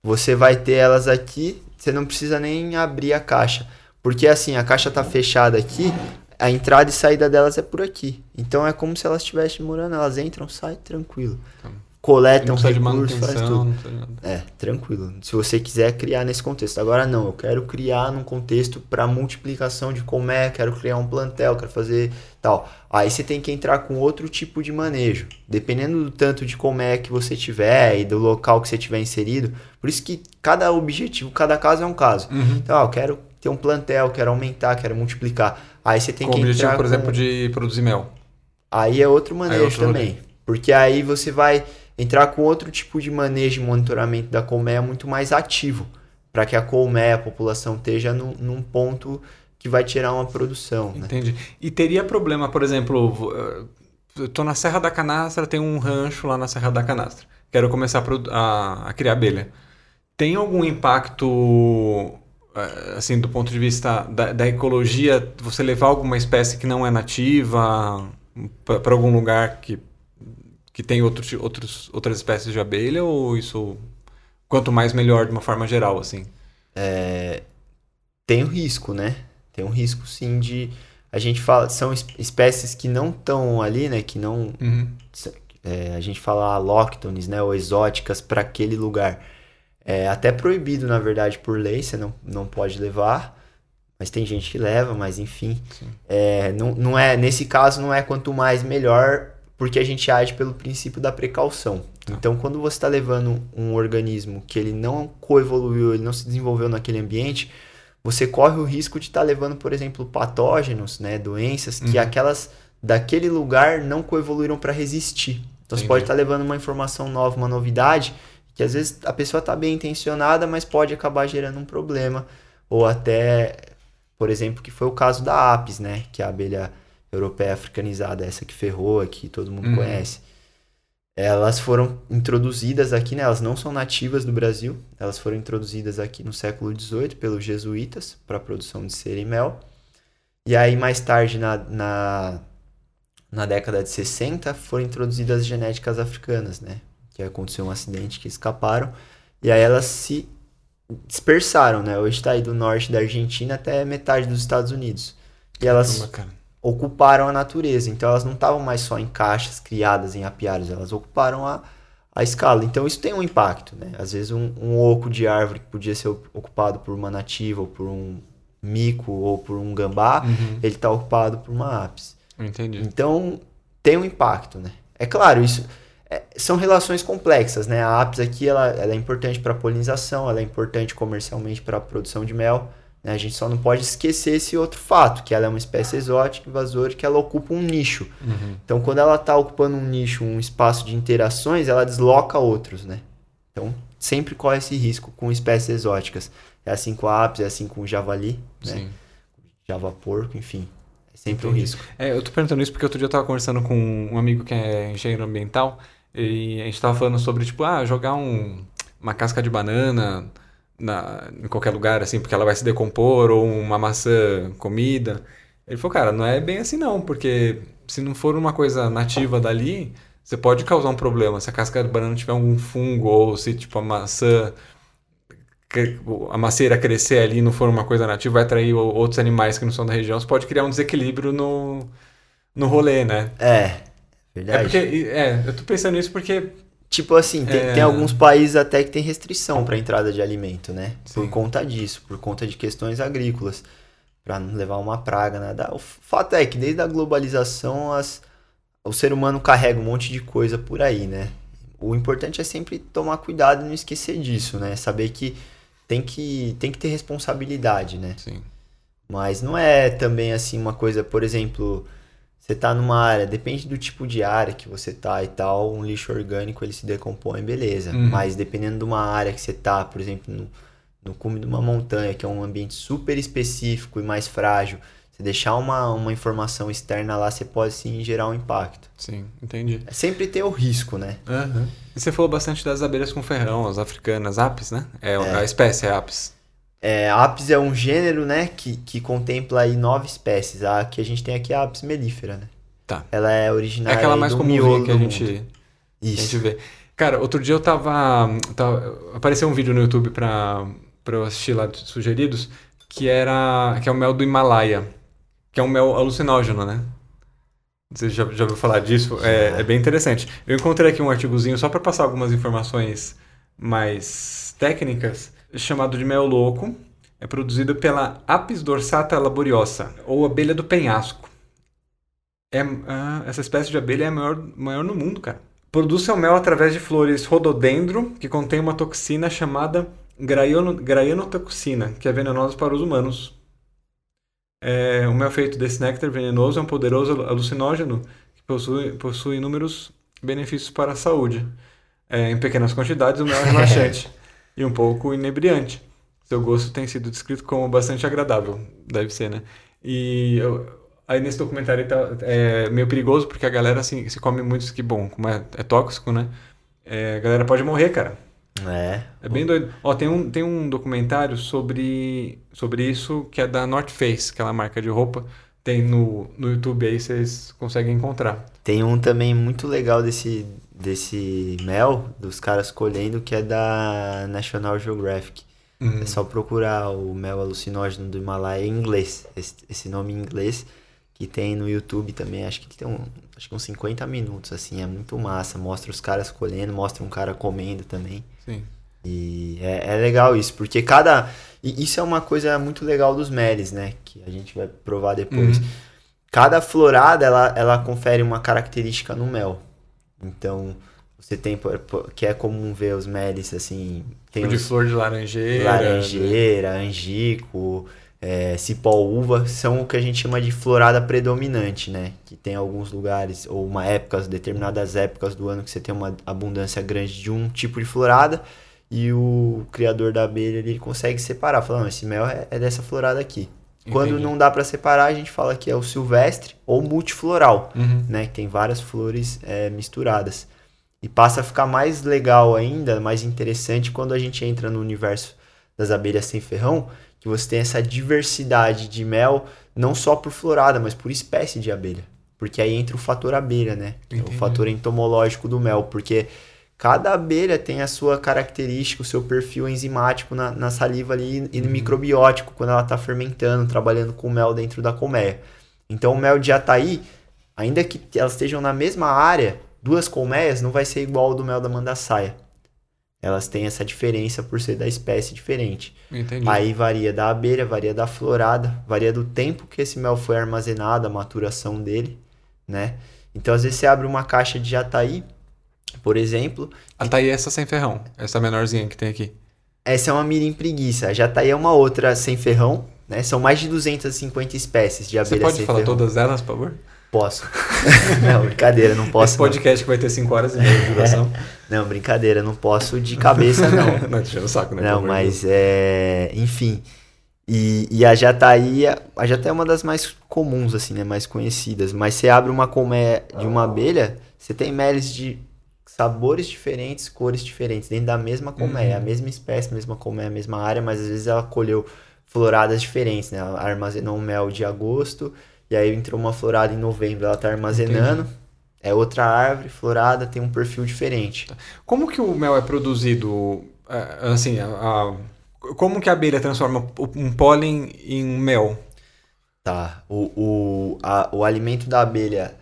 Você vai ter elas aqui, você não precisa nem abrir a caixa. Porque assim, a caixa tá fechada aqui, a entrada e saída delas é por aqui. Então é como se elas estivessem morando, elas entram, saem tranquilo. Tá coletam recursos, faz tudo. É, tranquilo. Se você quiser criar nesse contexto. Agora não, eu quero criar num contexto para multiplicação de comé, quero criar um plantel, quero fazer tal. Aí você tem que entrar com outro tipo de manejo. Dependendo do tanto de comé que você tiver e do local que você tiver inserido. Por isso que cada objetivo, cada caso é um caso. Uhum. Então, ó, eu quero ter um plantel, quero aumentar, quero multiplicar. Aí você tem com que objetivo, por exemplo, de produzir mel. Aí é outro manejo é outro também. Rolê. Porque aí você vai entrar com outro tipo de manejo e monitoramento da colmeia muito mais ativo, para que a colmeia, a população, esteja num, num ponto que vai tirar uma produção. Né? Entendi. Né? E teria problema, por exemplo, tô na Serra da Canastra, tem um rancho lá na Serra da Canastra. Quero começar a, a, a criar abelha. Tem algum impacto, eh, assim, do ponto de vista da, da ecologia, você levar alguma espécie que não é nativa para algum lugar que, que tem outros, outros, outras espécies de abelha? Ou isso, quanto mais melhor de uma forma geral, assim? É, tem o risco, né? Tem um risco, sim, de a gente fala, são espécies que não estão ali, né? Que não. Uhum. É, a gente fala alóctones, né? Ou exóticas para aquele lugar. É até proibido, na verdade, por lei, você não, não pode levar. Mas tem gente que leva, mas enfim. É, não, não é, nesse caso, não é quanto mais melhor, porque a gente age pelo princípio da precaução. Tá. Então, quando você está levando um organismo que ele não coevoluiu, ele não se desenvolveu naquele ambiente, você corre o risco de estar tá levando, por exemplo, patógenos, né, doenças que uhum. aquelas daquele lugar não coevoluíram para resistir. Então Entendi. você pode estar tá levando uma informação nova, uma novidade, que às vezes a pessoa está bem intencionada, mas pode acabar gerando um problema. Ou até, por exemplo, que foi o caso da apis, né? Que a abelha europeia africanizada, essa que ferrou aqui, todo mundo uhum. conhece elas foram introduzidas aqui, né? Elas não são nativas do Brasil, elas foram introduzidas aqui no século XVIII pelos jesuítas para a produção de cera e mel. E aí, mais tarde, na, na, na década de 60, foram introduzidas genéticas africanas, né? Que aconteceu um acidente que escaparam. E aí elas se dispersaram, né? Hoje está aí do norte da Argentina até metade dos Estados Unidos. E elas ocuparam a natureza. Então elas não estavam mais só em caixas criadas em apiários, elas ocuparam a, a escala. Então isso tem um impacto, né? Às vezes um, um oco de árvore que podia ser ocupado por uma nativa ou por um mico ou por um gambá, uhum. ele está ocupado por uma ápice. Entendi. Então tem um impacto, né? É claro, isso é, são relações complexas, né? A ápice aqui ela, ela é importante para polinização, ela é importante comercialmente para a produção de mel? A gente só não pode esquecer esse outro fato, que ela é uma espécie exótica, invasora, que ela ocupa um nicho. Uhum. Então, quando ela está ocupando um nicho, um espaço de interações, ela desloca outros, né? Então, sempre corre esse risco com espécies exóticas. É assim com a apis, é assim com o javali, né? Sim. Java porco, enfim. É sempre Entendi. um risco. É, eu tô perguntando isso porque outro dia eu estava conversando com um amigo que é engenheiro ambiental e a gente estava falando sobre, tipo, ah, jogar um, uma casca de banana na, em qualquer lugar, assim, porque ela vai se decompor, ou uma maçã comida. Ele falou, cara, não é bem assim não, porque se não for uma coisa nativa dali, você pode causar um problema. Se a casca de banana tiver algum fungo, ou se, tipo, a maçã a macieira crescer ali não for uma coisa nativa, vai atrair outros animais que não são da região, você pode criar um desequilíbrio no, no rolê, né? É, verdade. É porque, é, eu tô pensando nisso porque Tipo assim, tem, é... tem, alguns países até que tem restrição para entrada de alimento, né? Sim. Por conta disso, por conta de questões agrícolas, para não levar uma praga, nada. O fato é que desde a globalização as, o ser humano carrega um monte de coisa por aí, né? O importante é sempre tomar cuidado e não esquecer disso, né? Saber que tem que, tem que ter responsabilidade, né? Sim. Mas não é também assim uma coisa, por exemplo, você tá numa área, depende do tipo de área que você tá e tal, um lixo orgânico ele se decompõe, beleza. Uhum. Mas dependendo de uma área que você tá, por exemplo, no, no cume de uma montanha, que é um ambiente super específico e mais frágil, você deixar uma, uma informação externa lá, você pode sim gerar um impacto. Sim, entendi. É sempre ter o risco, né? Uhum. E você falou bastante das abelhas com ferrão, as africanas, apis, né? É, é. a espécie é apis. É, Apis é um gênero, né, que, que contempla aí nove espécies. A que a gente tem aqui é a Apis mellifera, né? Tá. Ela é originária É aquela mais comum que a gente, Isso. a gente vê. Cara, outro dia eu tava, tava apareceu um vídeo no YouTube pra, pra eu assistir lá sugeridos, que era que é o mel do Himalaia, que é um mel alucinógeno, né? Você já, já ouviu falar disso? É, é bem interessante. Eu encontrei aqui um artigozinho só para passar algumas informações mais técnicas chamado de mel louco. É produzido pela Apis dorsata laboriosa, ou abelha do penhasco. É, ah, essa espécie de abelha é a maior, maior no mundo, cara. Produz seu mel através de flores rododendro, que contém uma toxina chamada graianotoxina, que é venenosa para os humanos. É, o mel feito desse néctar venenoso é um poderoso alucinógeno que possui, possui inúmeros benefícios para a saúde. É, em pequenas quantidades, o mel é relaxante. E um pouco inebriante. Seu gosto tem sido descrito como bastante agradável, deve ser, né? E eu, Aí nesse documentário tá, é meio perigoso porque a galera assim, se come muito que bom, como é, é tóxico, né? É, a galera pode morrer, cara. É. É bem doido. Ó, tem um, tem um documentário sobre, sobre isso que é da North Face, aquela marca de roupa. Tem no, no YouTube aí, vocês conseguem encontrar. Tem um também muito legal desse, desse mel, dos caras colhendo, que é da National Geographic. Uhum. É só procurar o mel alucinógeno do Himalaia em inglês, esse, esse nome em inglês, que tem no YouTube também, acho que tem um, acho que uns 50 minutos, assim, é muito massa. Mostra os caras colhendo, mostra um cara comendo também. Sim. E é, é legal isso, porque cada. Isso é uma coisa muito legal dos meles, né? Que a gente vai provar depois. Uhum. Cada florada, ela, ela confere uma característica no mel. Então, você tem, que é comum ver os meles, assim... Tem Tipo de os flor de laranjeira. laranjeira, angico, é, cipó-uva, são o que a gente chama de florada predominante, né? Que tem alguns lugares, ou uma época, determinadas épocas do ano que você tem uma abundância grande de um tipo de florada e o criador da abelha ele consegue separar, falando, "Não, esse mel é, é dessa florada aqui. Quando Entendi. não dá para separar, a gente fala que é o silvestre ou multifloral, Uhum. né? Que tem várias flores é, misturadas. E passa a ficar mais legal ainda, mais interessante quando a gente entra no universo das abelhas sem ferrão, que você tem essa diversidade de mel, não só por florada, mas por espécie de abelha. Porque aí entra o fator abelha, né? É O Entendi. fator entomológico do mel, porque cada abelha tem a sua característica, o seu perfil enzimático na, na saliva ali e no microbiótico, quando ela está fermentando, trabalhando com mel dentro da colmeia. Então o mel de jataí, ainda que elas estejam na mesma área, duas colmeias não vai ser igual ao do mel da mandaçaia. Elas têm essa diferença por ser da espécie diferente. Entendi. Aí varia da abelha, varia da florada, varia do tempo que esse mel foi armazenado, a maturação dele, né? Então, às vezes você abre uma caixa de jataí, por exemplo, Ah, tá aí essa sem ferrão. Essa menorzinha que tem aqui. essa é uma mirim preguiça. A jataí é uma outra sem ferrão, né? São mais de 250 espécies de Você abelha pode falar ferrão. todas elas, por favor? Posso. não, brincadeira, não posso. Esse podcast que vai ter 5 horas e meia de duração. Não, não brincadeira, não posso de cabeça, não. não, deixando o saco, né? Não, mas é. Enfim. E, e a jataí, a jataí é uma das mais comuns, assim, né? Mais conhecidas. Mas você abre uma colmeia de uma abelha, você tem meles de sabores diferentes, cores diferentes, dentro da mesma colmeia. Uhum. A mesma espécie, mesma colmeia, mesma área, mas às vezes ela colheu floradas diferentes, né? Ela armazenou um mel de agosto, e aí entrou uma florada em novembro, ela tá armazenando. É outra árvore, florada, tem um perfil diferente. Como que o mel é produzido? é, Assim, a- a- como que a abelha transforma um pólen em mel? Tá. O, o, a- o alimento da abelha,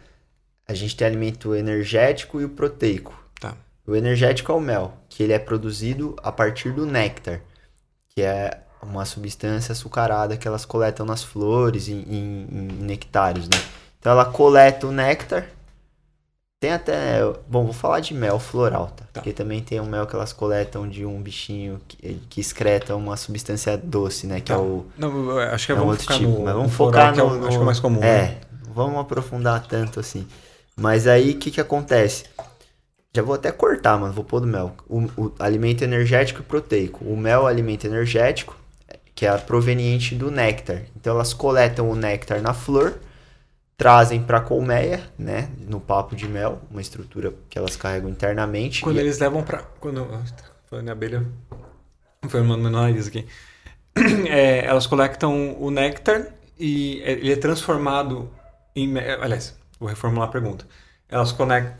a gente tem alimento energético e o proteico. Tá. O energético é o mel, que ele é produzido a partir do néctar, que é uma substância açucarada que elas coletam nas flores, em, em- em nectários, né? Então ela coleta o néctar. Tem até. Bom, vou falar de mel floral, tá? Porque também tem um mel que elas coletam de um bichinho que, que excreta uma substância doce, né? Que é Tá. o. Não, acho que É um outro tipo, no, mas vamos no focar floral, que é o- no, acho que é o mais comum. É, né? vamos aprofundar tanto assim. Mas aí, o que que acontece? Já vou até cortar, mano, vou pôr do mel. O, o alimento energético e proteico. O mel é o alimento energético, que é proveniente do néctar. Então, elas coletam o néctar na flor, trazem pra colmeia, né, no papo de mel, uma estrutura que elas carregam internamente. Quando e- eles levam pra. Quando. ah, tá Falando em abelha. Formando meu nariz aqui. É, elas coletam o néctar e ele é transformado em. Aliás, vou reformular a pergunta. Elas conec-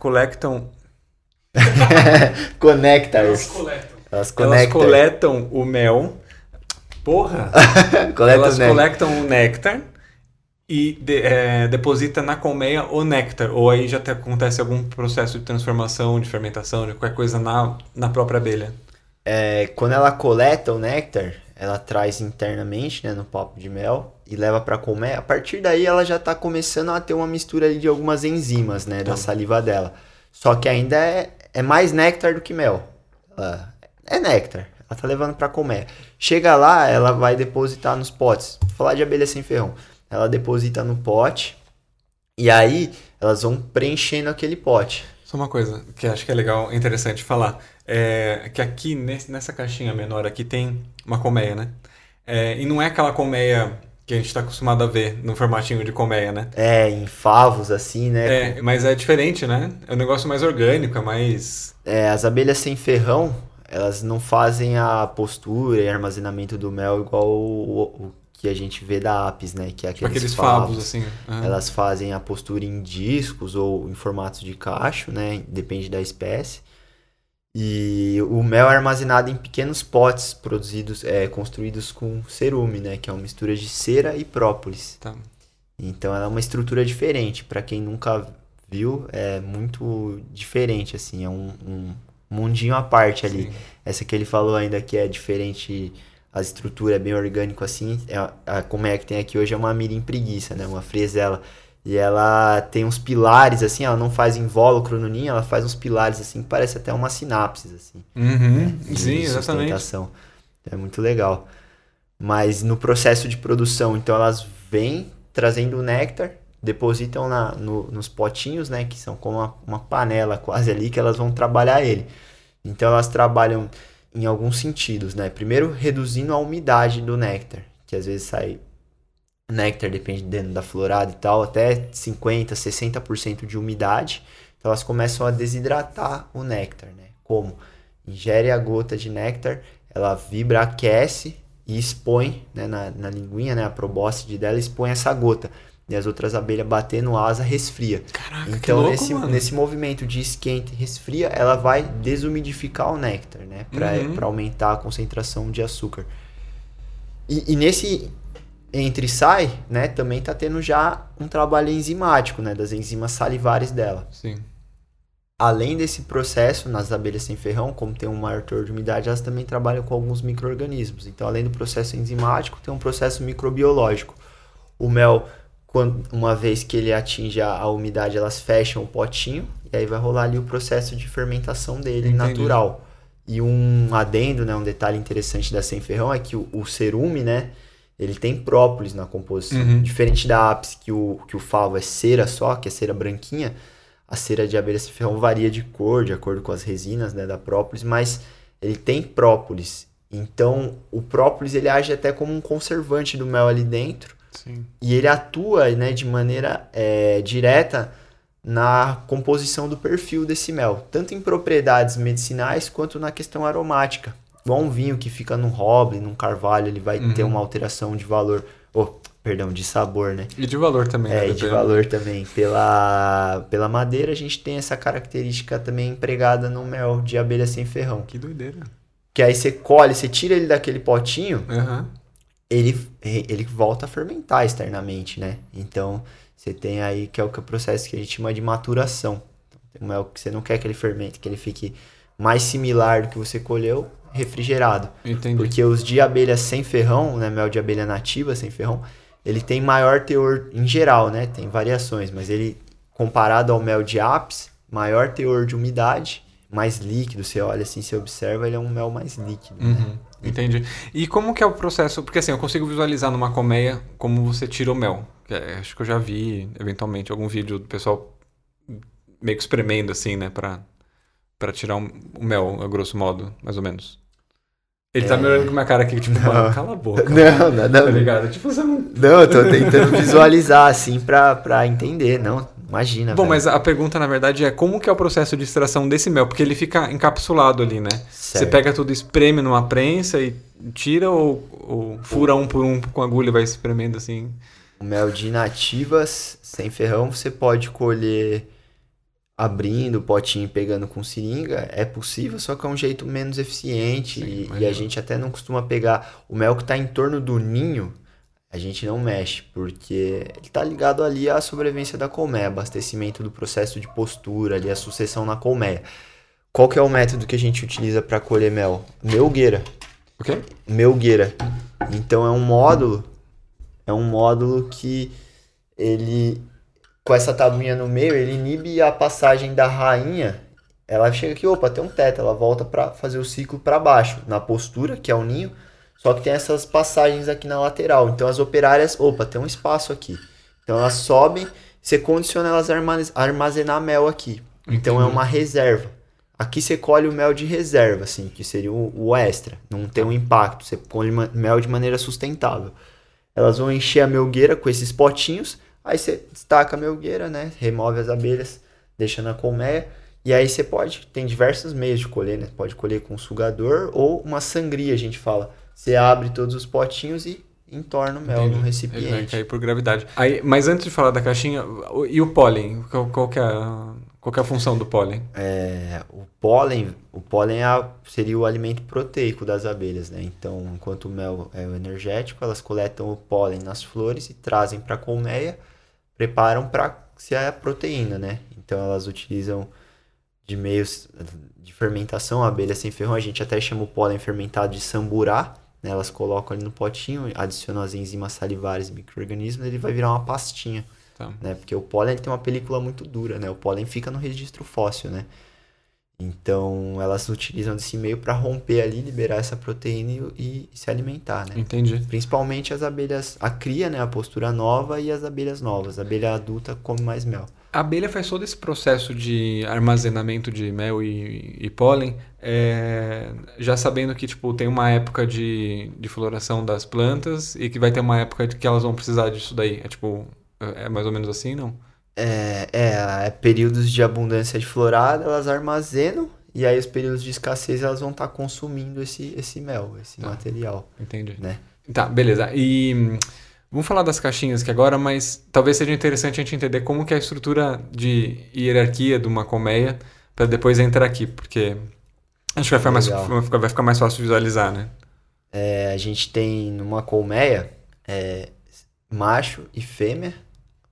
colectam. Conectars. coletam. Elas Elas coletam o mel. Porra! Coleta elas o coletam o néctar e de, é, deposita na colmeia o néctar. Ou aí já te- acontece algum processo de transformação, de fermentação, de qualquer coisa na, na própria abelha. É, quando ela coleta o néctar, ela traz internamente, né, no papo de mel e leva para colmeia. A partir daí ela já tá começando a ter uma mistura ali de algumas enzimas, né, da Tá. saliva dela. Só que ainda é, é mais néctar do que mel. Ela- é néctar. Ela tá levando para colmeia. Chega lá, ela vai depositar nos potes. Vou falar de abelha sem ferrão. Ela deposita no pote e aí elas vão preenchendo aquele pote. Só uma coisa que acho que é legal, interessante falar. É que aqui, nesse- nessa caixinha menor aqui, tem uma colmeia, né? É, e não é aquela colmeia Que a gente está acostumado a ver no formatinho de colmeia, né? É, em favos, assim, né? É, mas é diferente, né? É um negócio mais orgânico, é mais. É, as abelhas sem ferrão, elas não fazem a postura e armazenamento do mel igual o, o que a gente vê da Apis, né? Que é Tipo aqueles, aqueles favos. favos, assim. Aham. Elas fazem a postura em discos ou em formatos de cacho, né? Depende da espécie. E o mel é armazenado em pequenos potes produzidos, é, construídos com cerume, né? Que é uma mistura de cera e própolis. Tá. Então ela é uma estrutura diferente. Para quem nunca viu, é muito diferente, assim. É um, um mundinho à parte ali. Sim. Essa que ele falou ainda que é diferente, a estrutura é bem orgânico assim, é, a, como é que tem aqui hoje é uma mirim preguiça, né? Uma fresela. E ela tem uns pilares assim, ela não faz invólucro no ninho, ela faz uns pilares assim que parece até uma sinapse assim. Uhum. de Sim, exatamente. É muito legal. Mas no processo de produção, então elas vêm trazendo o néctar, depositam na, no- nos potinhos, né? Que são como uma, uma panela quase ali, que elas vão trabalhar ele. Então elas trabalham em alguns sentidos, né? Primeiro, reduzindo a umidade do néctar, que às vezes sai néctar, dependendo da florada e tal, até 50%, 60% de umidade. Então elas começam a desidratar o néctar, né? Como? Ingere a gota de néctar, ela vibra, aquece e expõe né, na, na linguinha, né? A probóscide dela expõe essa gota. E as outras abelhas batendo asa resfria. Caraca, que Então, louco, nesse, mano. nesse movimento de esquenta e resfria, ela vai desumidificar o néctar, né? Para Uhum. aumentar a concentração de açúcar. E, e nesse entre e sai, né? Também tá tendo já um trabalho enzimático, né? Das enzimas salivares dela. Sim. Além desse processo, nas abelhas sem ferrão, como tem um maior teor de umidade, elas também trabalham com alguns micro-organismos. Então, além do processo enzimático, tem um processo microbiológico. O mel, quando, uma vez que ele atinge a, a umidade, elas fecham o potinho e aí vai rolar ali o processo de fermentação dele Entendi. natural. E um adendo, né, um detalhe interessante da sem ferrão é que o, o cerume, né, ele tem própolis na composição. Uhum. Diferente da ápice, que o, que o favo é cera só, que é cera branquinha, a cera de abelha ferrão varia de cor, de acordo com as resinas né, da própolis, mas ele tem própolis. Então, o própolis ele age até como um conservante do mel ali dentro Sim. e ele atua né, de maneira é, direta na composição do perfil desse mel, tanto em propriedades medicinais quanto na questão aromática. Igual um vinho que fica num roble, num carvalho, ele vai Uhum. ter uma alteração de valor, oh, perdão, de sabor, né? E de valor também, né? É, e de valor também. Pela, pela madeira, a gente tem essa característica também empregada no mel de abelha sem ferrão. Que doideira. Que aí você colhe, você tira ele daquele potinho, Aham. ele, ele volta a fermentar externamente, né? Então, você tem aí que é o que é o processo que a gente chama de maturação. Então, tem um mel que você não quer que ele fermente, que ele fique mais similar do que você colheu, refrigerado. Entendi. Porque os de abelha sem ferrão, né, mel de abelha nativa sem ferrão, ele tem maior teor em geral, né? Tem variações, mas ele comparado ao mel de apis, maior teor de umidade, mais líquido, você olha assim, você observa, ele é um mel mais líquido. né? Uhum, entendi. E como que é o processo? Porque assim, eu consigo visualizar numa colmeia como você tira o mel. É- acho que eu já vi, eventualmente, algum vídeo do pessoal meio que espremendo assim, né? Pra, pra tirar um- o mel, a grosso modo, mais ou menos. Ele tá me olhando com minha cara aqui, tipo, mano, cala a boca. Não, nada a Tá ligado? Tipo, você não... Não, eu tô tentando visualizar assim pra, pra entender, não, imagina. Bom, velho. mas a pergunta, na verdade, é como que é o processo de extração desse mel? Porque ele fica encapsulado ali, né? Você Certo. pega tudo, espreme numa prensa e tira ou, ou fura um por um com agulha e vai espremendo assim? O mel de nativas sem ferrão você pode colher abrindo o potinho e pegando com seringa. É possível, só que é um jeito menos eficiente. Sim, e, e a gente até não costuma pegar o mel que está em torno do ninho. A gente não mexe, porque ele tá ligado ali à sobrevivência da colmeia, abastecimento do processo de postura, ali a sucessão na colmeia. Qual que é o método que a gente utiliza para colher mel? Melgueira. O quê? Melgueira. Então é um módulo, é um módulo que ele com essa tabuinha no meio, ele inibe a passagem da rainha. Ela chega aqui, opa, tem um teto, ela volta para fazer o ciclo para baixo, na postura, que é o ninho, só que tem essas passagens aqui na lateral. Então as operárias, opa, tem um espaço aqui. Então elas sobem, você condiciona elas a armaz- a armazenar mel aqui. Então é uma reserva. Aqui você colhe o mel de reserva, assim, que seria o, o extra. Não tem um impacto. Você colhe mel de maneira sustentável. elas vão encher a melgueira com esses potinhos, aí você destaca a melgueira, né? Remove as abelhas, deixa na colmeia, e aí você pode, tem diversos meios de colher, né? Pode colher com um sugador ou uma sangria, a gente fala. Você abre todos os potinhos e entorna o mel Entendi. no Ele vai recipiente. cair por gravidade. Aí, mas antes de falar da caixinha, e o pólen? Qual, qual é a, qual é a função do pólen? É, o pólen, o pólen é a- seria o alimento proteico das abelhas, né? Então, enquanto o mel é o energético, elas coletam o pólen nas flores e trazem para a colmeia, preparam para ser a proteína, né? Então, elas utilizam de meios de fermentação, a abelha sem ferrão, a gente até chama o pólen fermentado de samburá, né? Elas colocam ali no potinho, adicionam as enzimas salivares e micro-organismos, ele vai virar uma pastinha Tá. né? Porque o pólen tem uma película muito dura, né? O pólen fica no registro fóssil, né? Então, elas utilizam desse meio para romper ali, liberar essa proteína e, e se alimentar, né? Entendi. Principalmente as abelhas, a cria, né? A postura nova e as abelhas novas. A abelha adulta come mais mel. A abelha faz todo esse processo de armazenamento de mel e, e pólen, é, já sabendo que tipo, tem uma época de, de floração das plantas e que vai ter uma época que elas vão precisar disso daí. É tipo, é é mais ou menos assim, não? É, é, é períodos de abundância de florada, elas armazenam. E aí, os períodos de escassez, elas vão estar consumindo esse, esse mel, esse Tá. material, Entendi. né? Tá, beleza. E vamos falar das caixinhas aqui agora, mas talvez seja interessante a gente entender como que é a estrutura de hierarquia de uma colmeia para depois entrar aqui, porque acho que vai ficar, mais, Legal. vai ficar mais fácil visualizar, né? É, a gente tem numa colmeia é, macho e fêmea.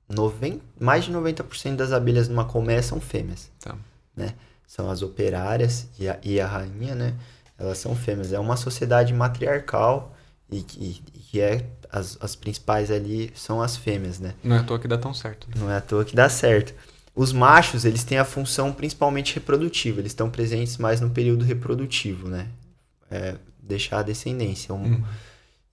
Noven... Mais de 90% das abelhas numa colmeia são fêmeas. Tá. Né? São as operárias e a, e a rainha, né? Elas são fêmeas. É uma sociedade matriarcal e que, e que é as, as principais ali são as fêmeas, né? Não é à toa que dá tão certo. né? Não é à toa que dá certo. Os machos, eles têm a função principalmente reprodutiva. Eles estão presentes mais no período reprodutivo, né? É, deixar a descendência. Um- Hum.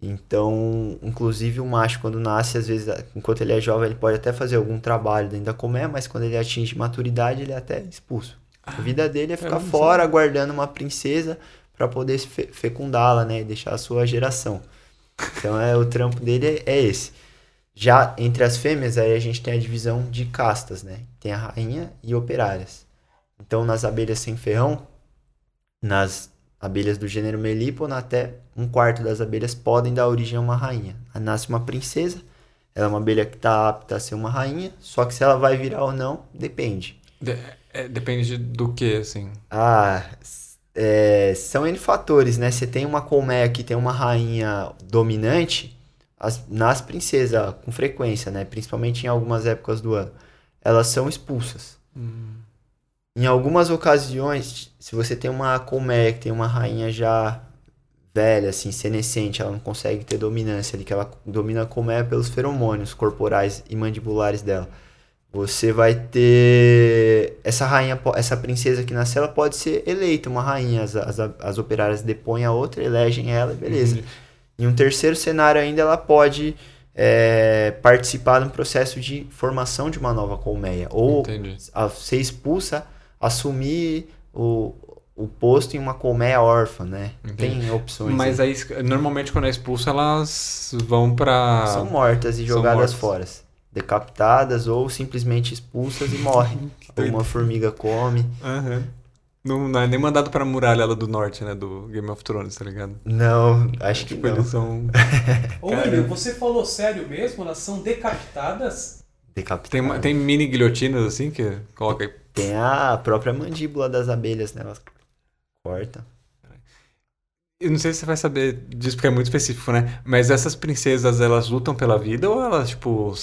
Então, inclusive o macho quando nasce, às vezes, enquanto ele é jovem, ele pode até fazer algum trabalho dentro da colmeia, mas quando ele atinge maturidade, ele é até expulso. A vida dele é ficar não fora, aguardando uma princesa para poder fe- fecundá-la, né, e deixar a sua geração. Então, é o trampo dele é, é esse. Já entre as fêmeas, aí a gente tem a divisão de castas, né? Tem a rainha e operárias. Então, nas abelhas sem ferrão, nas abelhas do gênero Melipona, até um quarto das abelhas podem dar origem a uma rainha. Nasce uma princesa, ela é uma abelha que está apta a ser uma rainha, só que se ela vai virar ou não, depende. De- é, depende de- do que, assim. Ah, é, são N fatores, né? Você tem uma colmeia que tem uma rainha dominante, as, nas princesas, com frequência, né? Principalmente em algumas épocas do ano, elas são expulsas. Hum, Em algumas ocasiões, se você tem uma colmeia que tem uma rainha já velha, assim, senescente, ela não consegue ter dominância ali, que ela domina a colmeia pelos feromônios corporais e mandibulares dela. Você vai ter essa rainha, essa princesa que nasceu, ela pode ser eleita uma rainha. As, as, as operárias depõem a outra, elegem ela, e beleza. entendi. Em um terceiro cenário ainda, ela pode é, participar de um processo de formação de uma nova colmeia. Ou a ser expulsa, assumir o, o posto em uma colmeia órfã, né? Entendi. Tem opções. Mas né? aí, normalmente, quando é expulso, elas vão pra. São mortas e jogadas mortas. fora. Decapitadas ou simplesmente expulsas e morrem. Ou uma formiga come. Aham. Não, não é nem mandado pra muralha lá do norte, né? Do Game of Thrones, tá ligado? Não, acho que Tipo, não. eles são. Ô. William, você falou sério mesmo? Elas são decapitadas? Decapitadas. Tem, tem mini guilhotinas assim que coloca aí. Tem a própria mandíbula das abelhas, né? Elas cortam. Eu não sei se você vai saber disso porque é muito específico, né? Mas essas princesas, elas lutam pela vida ou elas, tipo,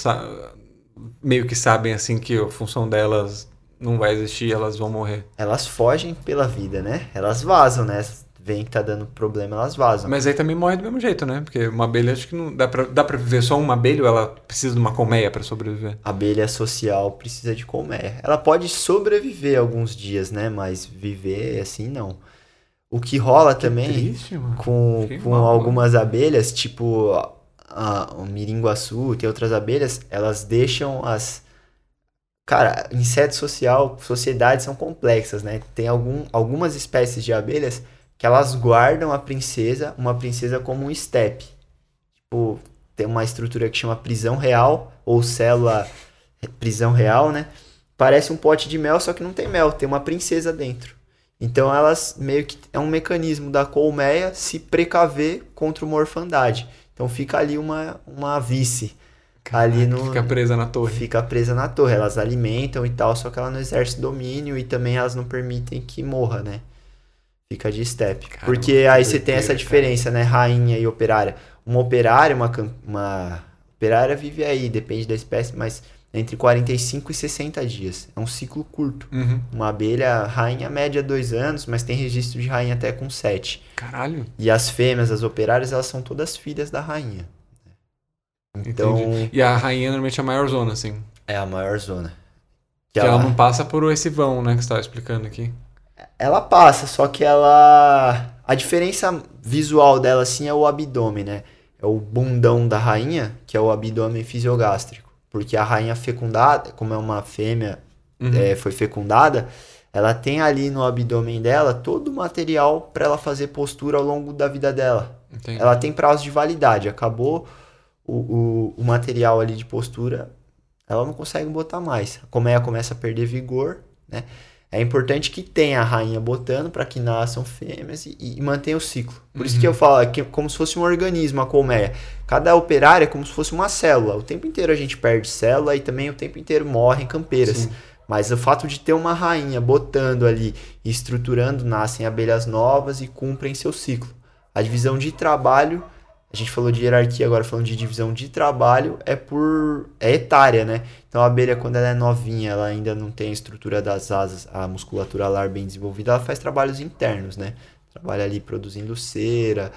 meio que sabem assim que a função delas não vai existir e elas vão morrer? Elas fogem pela vida, né? Elas vazam, né? Vem que tá dando problema, elas vazam. Mas aí também morre do mesmo jeito, né? Porque uma abelha, acho que não dá pra, dá pra viver só uma abelha ou ela precisa de uma colmeia pra sobreviver? A abelha social precisa de colmeia. Ela pode sobreviver alguns dias, né? Mas viver assim, não. O que rola também Triste, mano. com, Fiquei com mal, mano. algumas abelhas, tipo a, o miringuaçu, tem outras abelhas, elas deixam as. Cara, inseto social, sociedades são complexas, né? Tem algum, algumas espécies de abelhas que elas guardam a princesa, uma princesa como um estepe. Tipo, tem uma estrutura que chama prisão real, ou célula prisão real, né? Parece um pote de mel, só que não tem mel, tem uma princesa dentro. Então elas meio que é um mecanismo da colmeia se precaver contra uma orfandade. Então fica ali uma, uma vice. ali no, Fica presa na torre. Fica presa na torre. Elas alimentam e tal, só que ela não exerce domínio e também elas não permitem que morra, né? Fica de step. Caramba, Porque que aí você tem essa cara. diferença, né? Rainha e operária. Uma operária, uma, uma operária vive aí, depende da espécie, mas entre 45 e 60 dias. É um ciclo curto. Uhum. Uma abelha rainha média dois anos, mas tem registro de rainha até com sete. Caralho. E as fêmeas, as operárias, elas são todas filhas da rainha. Então, Entendi. E a rainha normalmente é a maior zona, assim. é a maior zona. Que ela não passa por esse vão, né, que você tava explicando aqui. Ela passa, só que ela. A diferença visual dela, assim, é o abdômen, né? É o bundão da rainha, que é o abdômen fisiogástrico. Porque a rainha fecundada, como é uma fêmea, Uhum. é, foi fecundada, ela tem ali no abdômen dela todo o material para ela fazer postura ao longo da vida dela. Entendi. Ela tem prazo de validade. Acabou o, o, o material ali de postura, ela não consegue botar mais. A colmeia começa a perder vigor, né? É importante que tenha a rainha botando para que nasçam fêmeas e, e mantenha o ciclo. Por isso que eu falo que é como se fosse um organismo a colmeia. Cada operária é como se fosse uma célula. O tempo inteiro a gente perde célula e também o tempo inteiro morrem campeiras. Sim. Mas o fato de ter uma rainha botando ali e estruturando, nascem abelhas novas e cumprem seu ciclo. A divisão de trabalho, a gente falou de hierarquia, agora falando de divisão de trabalho, é por. é etária, né? Então a abelha, quando ela é novinha, ela ainda não tem a estrutura das asas, a musculatura alar bem desenvolvida, ela faz trabalhos internos, né? Trabalha ali produzindo cera,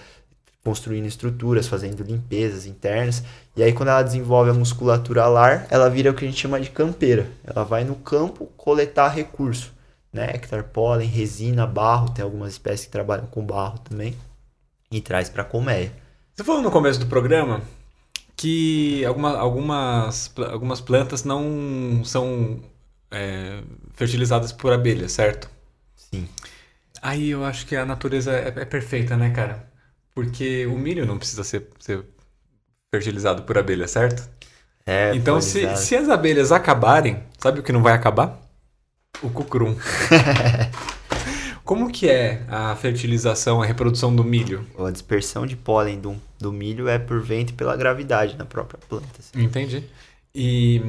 construindo estruturas, fazendo limpezas internas. E aí, quando ela desenvolve a musculatura alar, ela vira o que a gente chama de campeira. Ela vai no campo coletar recurso, néctar, pólen, resina, barro. Tem algumas espécies que trabalham com barro também. E traz para colmeia. Você falou no começo do programa que alguma, algumas, algumas plantas não são é, fertilizadas por abelhas, certo? Sim. Aí eu acho que a natureza é, é perfeita, né, cara? Porque o milho não precisa ser, ser fertilizado por abelha, certo? É, então, se, polinizado. se as abelhas acabarem, sabe o que não vai acabar? O cucrum. Como que é a fertilização, a reprodução do milho? A dispersão de pólen do, do milho é por vento e pela gravidade na própria planta. assim. Entendi. E,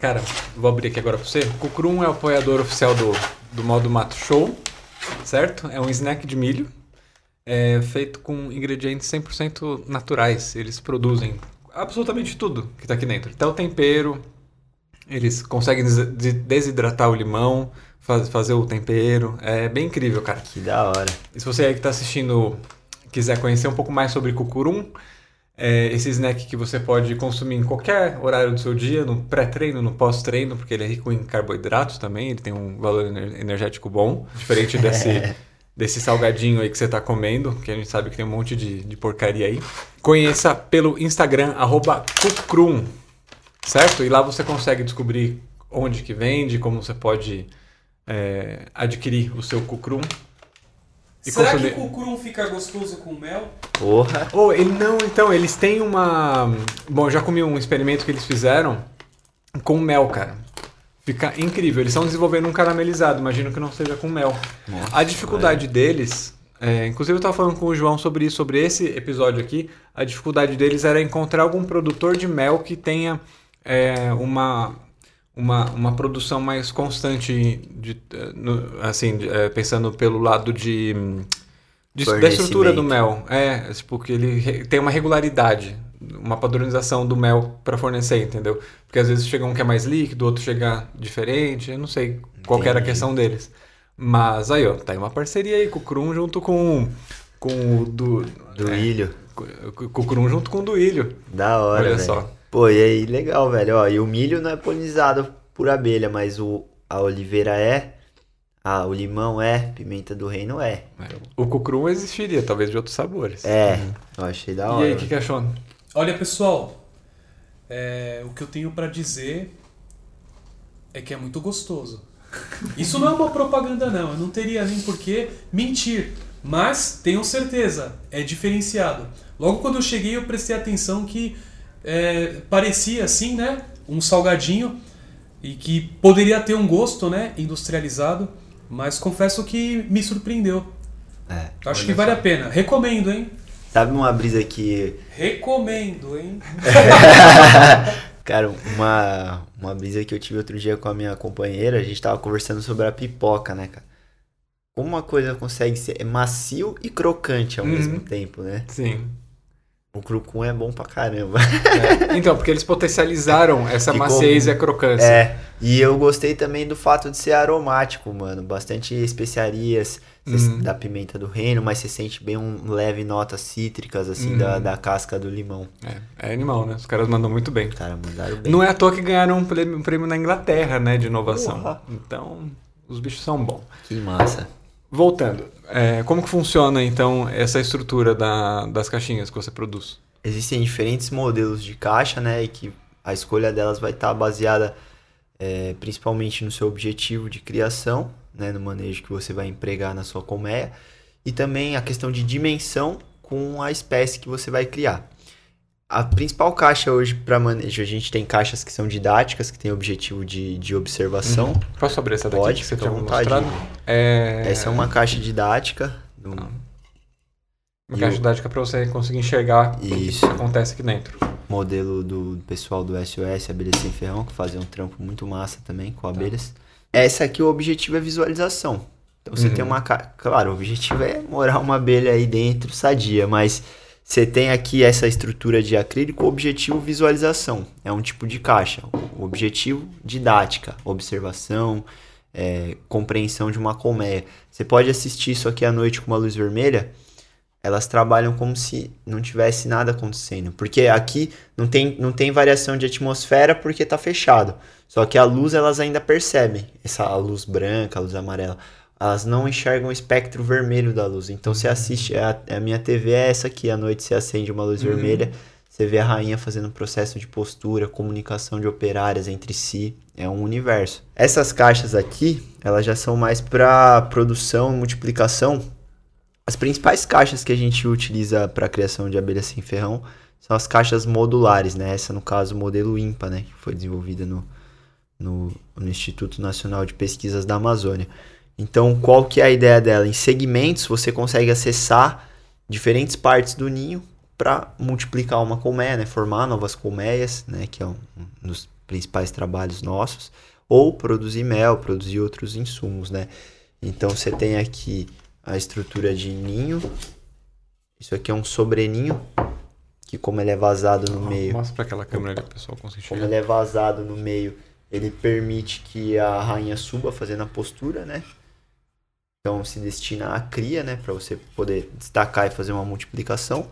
cara, vou abrir aqui agora pra você. O Cucrum é o apoiador oficial do, do Modo Mato Show, certo? É um snack de milho, é feito com ingredientes 100% naturais. Eles produzem absolutamente tudo que tá aqui dentro. Até o tempero, eles conseguem des- de- desidratar o limão, faz- fazer o tempero. É bem incrível, cara. Que da hora. E se você aí que está assistindo quiser conhecer um pouco mais sobre cucurum, é esse snack que você pode consumir em qualquer horário do seu dia, no pré-treino, no pós-treino, porque ele é rico em carboidratos também, ele tem um valor ener- energético bom, diferente desse, desse salgadinho aí que você está comendo, que a gente sabe que tem um monte de, de porcaria aí. Conheça pelo Instagram, arroba cucrum, certo? E lá você consegue descobrir onde que vende, como você pode é, adquirir o seu cucrum. E Será consumir- que o cucurum fica gostoso com mel? Porra. Oh, ele não, então, eles têm uma. Bom, eu já comi um experimento que eles fizeram com mel, cara. Fica incrível. Eles estão desenvolvendo um caramelizado, imagino que não seja com mel. Nossa, A dificuldade deles. é, inclusive eu estava falando com o João sobre isso, sobre esse episódio aqui. A dificuldade deles era encontrar algum produtor de mel que tenha é, uma, uma, uma produção mais constante, de, no- assim, eh, pensando pelo lado de, de da estrutura do mel. É, tipo, que ele tem uma regularidade, uma padronização do mel para fornecer, entendeu? Porque às vezes chega um que é mais líquido, outro chega diferente, eu não sei qual que era a questão deles. Mas aí, ó, tá aí uma parceria aí com o Krum junto com, com o do. Do é, ilho. Com, o Krum junto com o do Ilho. Da hora, Olha velho. só. Pô, e aí, legal, velho. Ó, e o milho não é polinizado por abelha, mas o, a oliveira é, a, o limão é, pimenta do reino é. O Kukrum existiria, talvez de outros sabores. É, eu achei da E hora. aí, o que, que achou? Olha, pessoal, é, o que eu tenho pra dizer é que é muito gostoso. Isso não é uma propaganda, não. Eu não teria nem por que mentir. Mas tenho certeza, é diferenciado. Logo quando eu cheguei, eu prestei atenção que é, parecia assim, né? Um salgadinho e que poderia ter um gosto, né? Industrializado, mas confesso que me surpreendeu. É, Acho que vale a pena. Recomendo, hein? Sabe uma brisa que. Recomendo, hein? Cara, uma, uma brisa que eu tive outro dia com a minha companheira, a gente tava conversando sobre a pipoca, né, cara? Como uma coisa consegue ser macio e crocante ao Uhum. mesmo tempo, né? Sim. O crucum é bom pra caramba. É. Então, porque eles potencializaram essa Ficou- maciez e a crocância. É, e eu gostei também do fato de ser aromático, mano. Bastante especiarias Uhum. da pimenta do reino, mas você sente bem um leve notas cítricas, assim, Uhum. da, da casca do limão. É, é animal, né? Os caras mandam muito bem. Cara, mandaram bem. Não é à toa que ganharam um prêmio, um prêmio na Inglaterra, né, de inovação. Porra. Então, os bichos são bons. Que massa. Voltando, é, como que funciona, então, essa estrutura da- das caixinhas que você produz? Existem diferentes modelos de caixa, né? E que a escolha delas vai estar baseada é, principalmente no seu objetivo de criação, né? No manejo que você vai empregar na sua colmeia. E também a questão de dimensão com a espécie que você vai criar. A principal caixa hoje para manejo, a gente tem caixas que são didáticas, que têm objetivo de, de observação. Posso abrir essa daqui Pode, que você tinha vontade. mostrado? É... Essa é uma caixa didática. do- Uma caixa didática para você conseguir enxergar Isso. o que acontece aqui dentro. modelo do pessoal do SOS, Abelhas Sem Ferrão, que fazia um trampo muito massa também com abelhas. Essa aqui, o objetivo é visualização. Então você Uhum. tem uma. ca- Claro, o objetivo é morar uma abelha aí dentro sadia, mas você tem aqui essa estrutura de acrílico, objetivo visualização. É um tipo de caixa. O objetivo didática, observação, é, compreensão de uma colmeia. Você pode assistir isso aqui à noite com uma luz vermelha. Elas trabalham como se não tivesse nada acontecendo. Porque aqui não tem, não tem variação de atmosfera porque tá fechado. Só que a luz elas ainda percebem. Essa luz branca, a luz amarela. Elas não enxergam o espectro vermelho da luz. Então você assiste. A, a minha TV é essa aqui. À noite você acende uma luz Uhum. vermelha. Você vê a rainha fazendo processo de postura, comunicação de operárias entre si. É um universo. Essas caixas aqui, elas já são mais para produção e multiplicação as principais caixas que a gente utiliza para a criação de abelhas sem ferrão são as caixas modulares, né? Essa, no caso, o modelo IMPA, né? Que foi desenvolvida no, no, no Instituto Nacional de Pesquisas da Amazônia. Então, qual que é a ideia dela? Em segmentos, você consegue acessar diferentes partes do ninho para multiplicar uma colmeia, né? Formar novas colmeias, né? Que é um, dos principais trabalhos nossos. Ou produzir mel, produzir outros insumos, né? Então, você tem aqui a estrutura de ninho. Isso aqui é um sobreninho, que como ele é vazado no meio, Mostra para aquela câmera ali, pessoal conseguir como ele é vazado no meio, ele permite que a rainha suba fazendo a postura, né? Então se destina à cria, né, para você poder destacar e fazer uma multiplicação.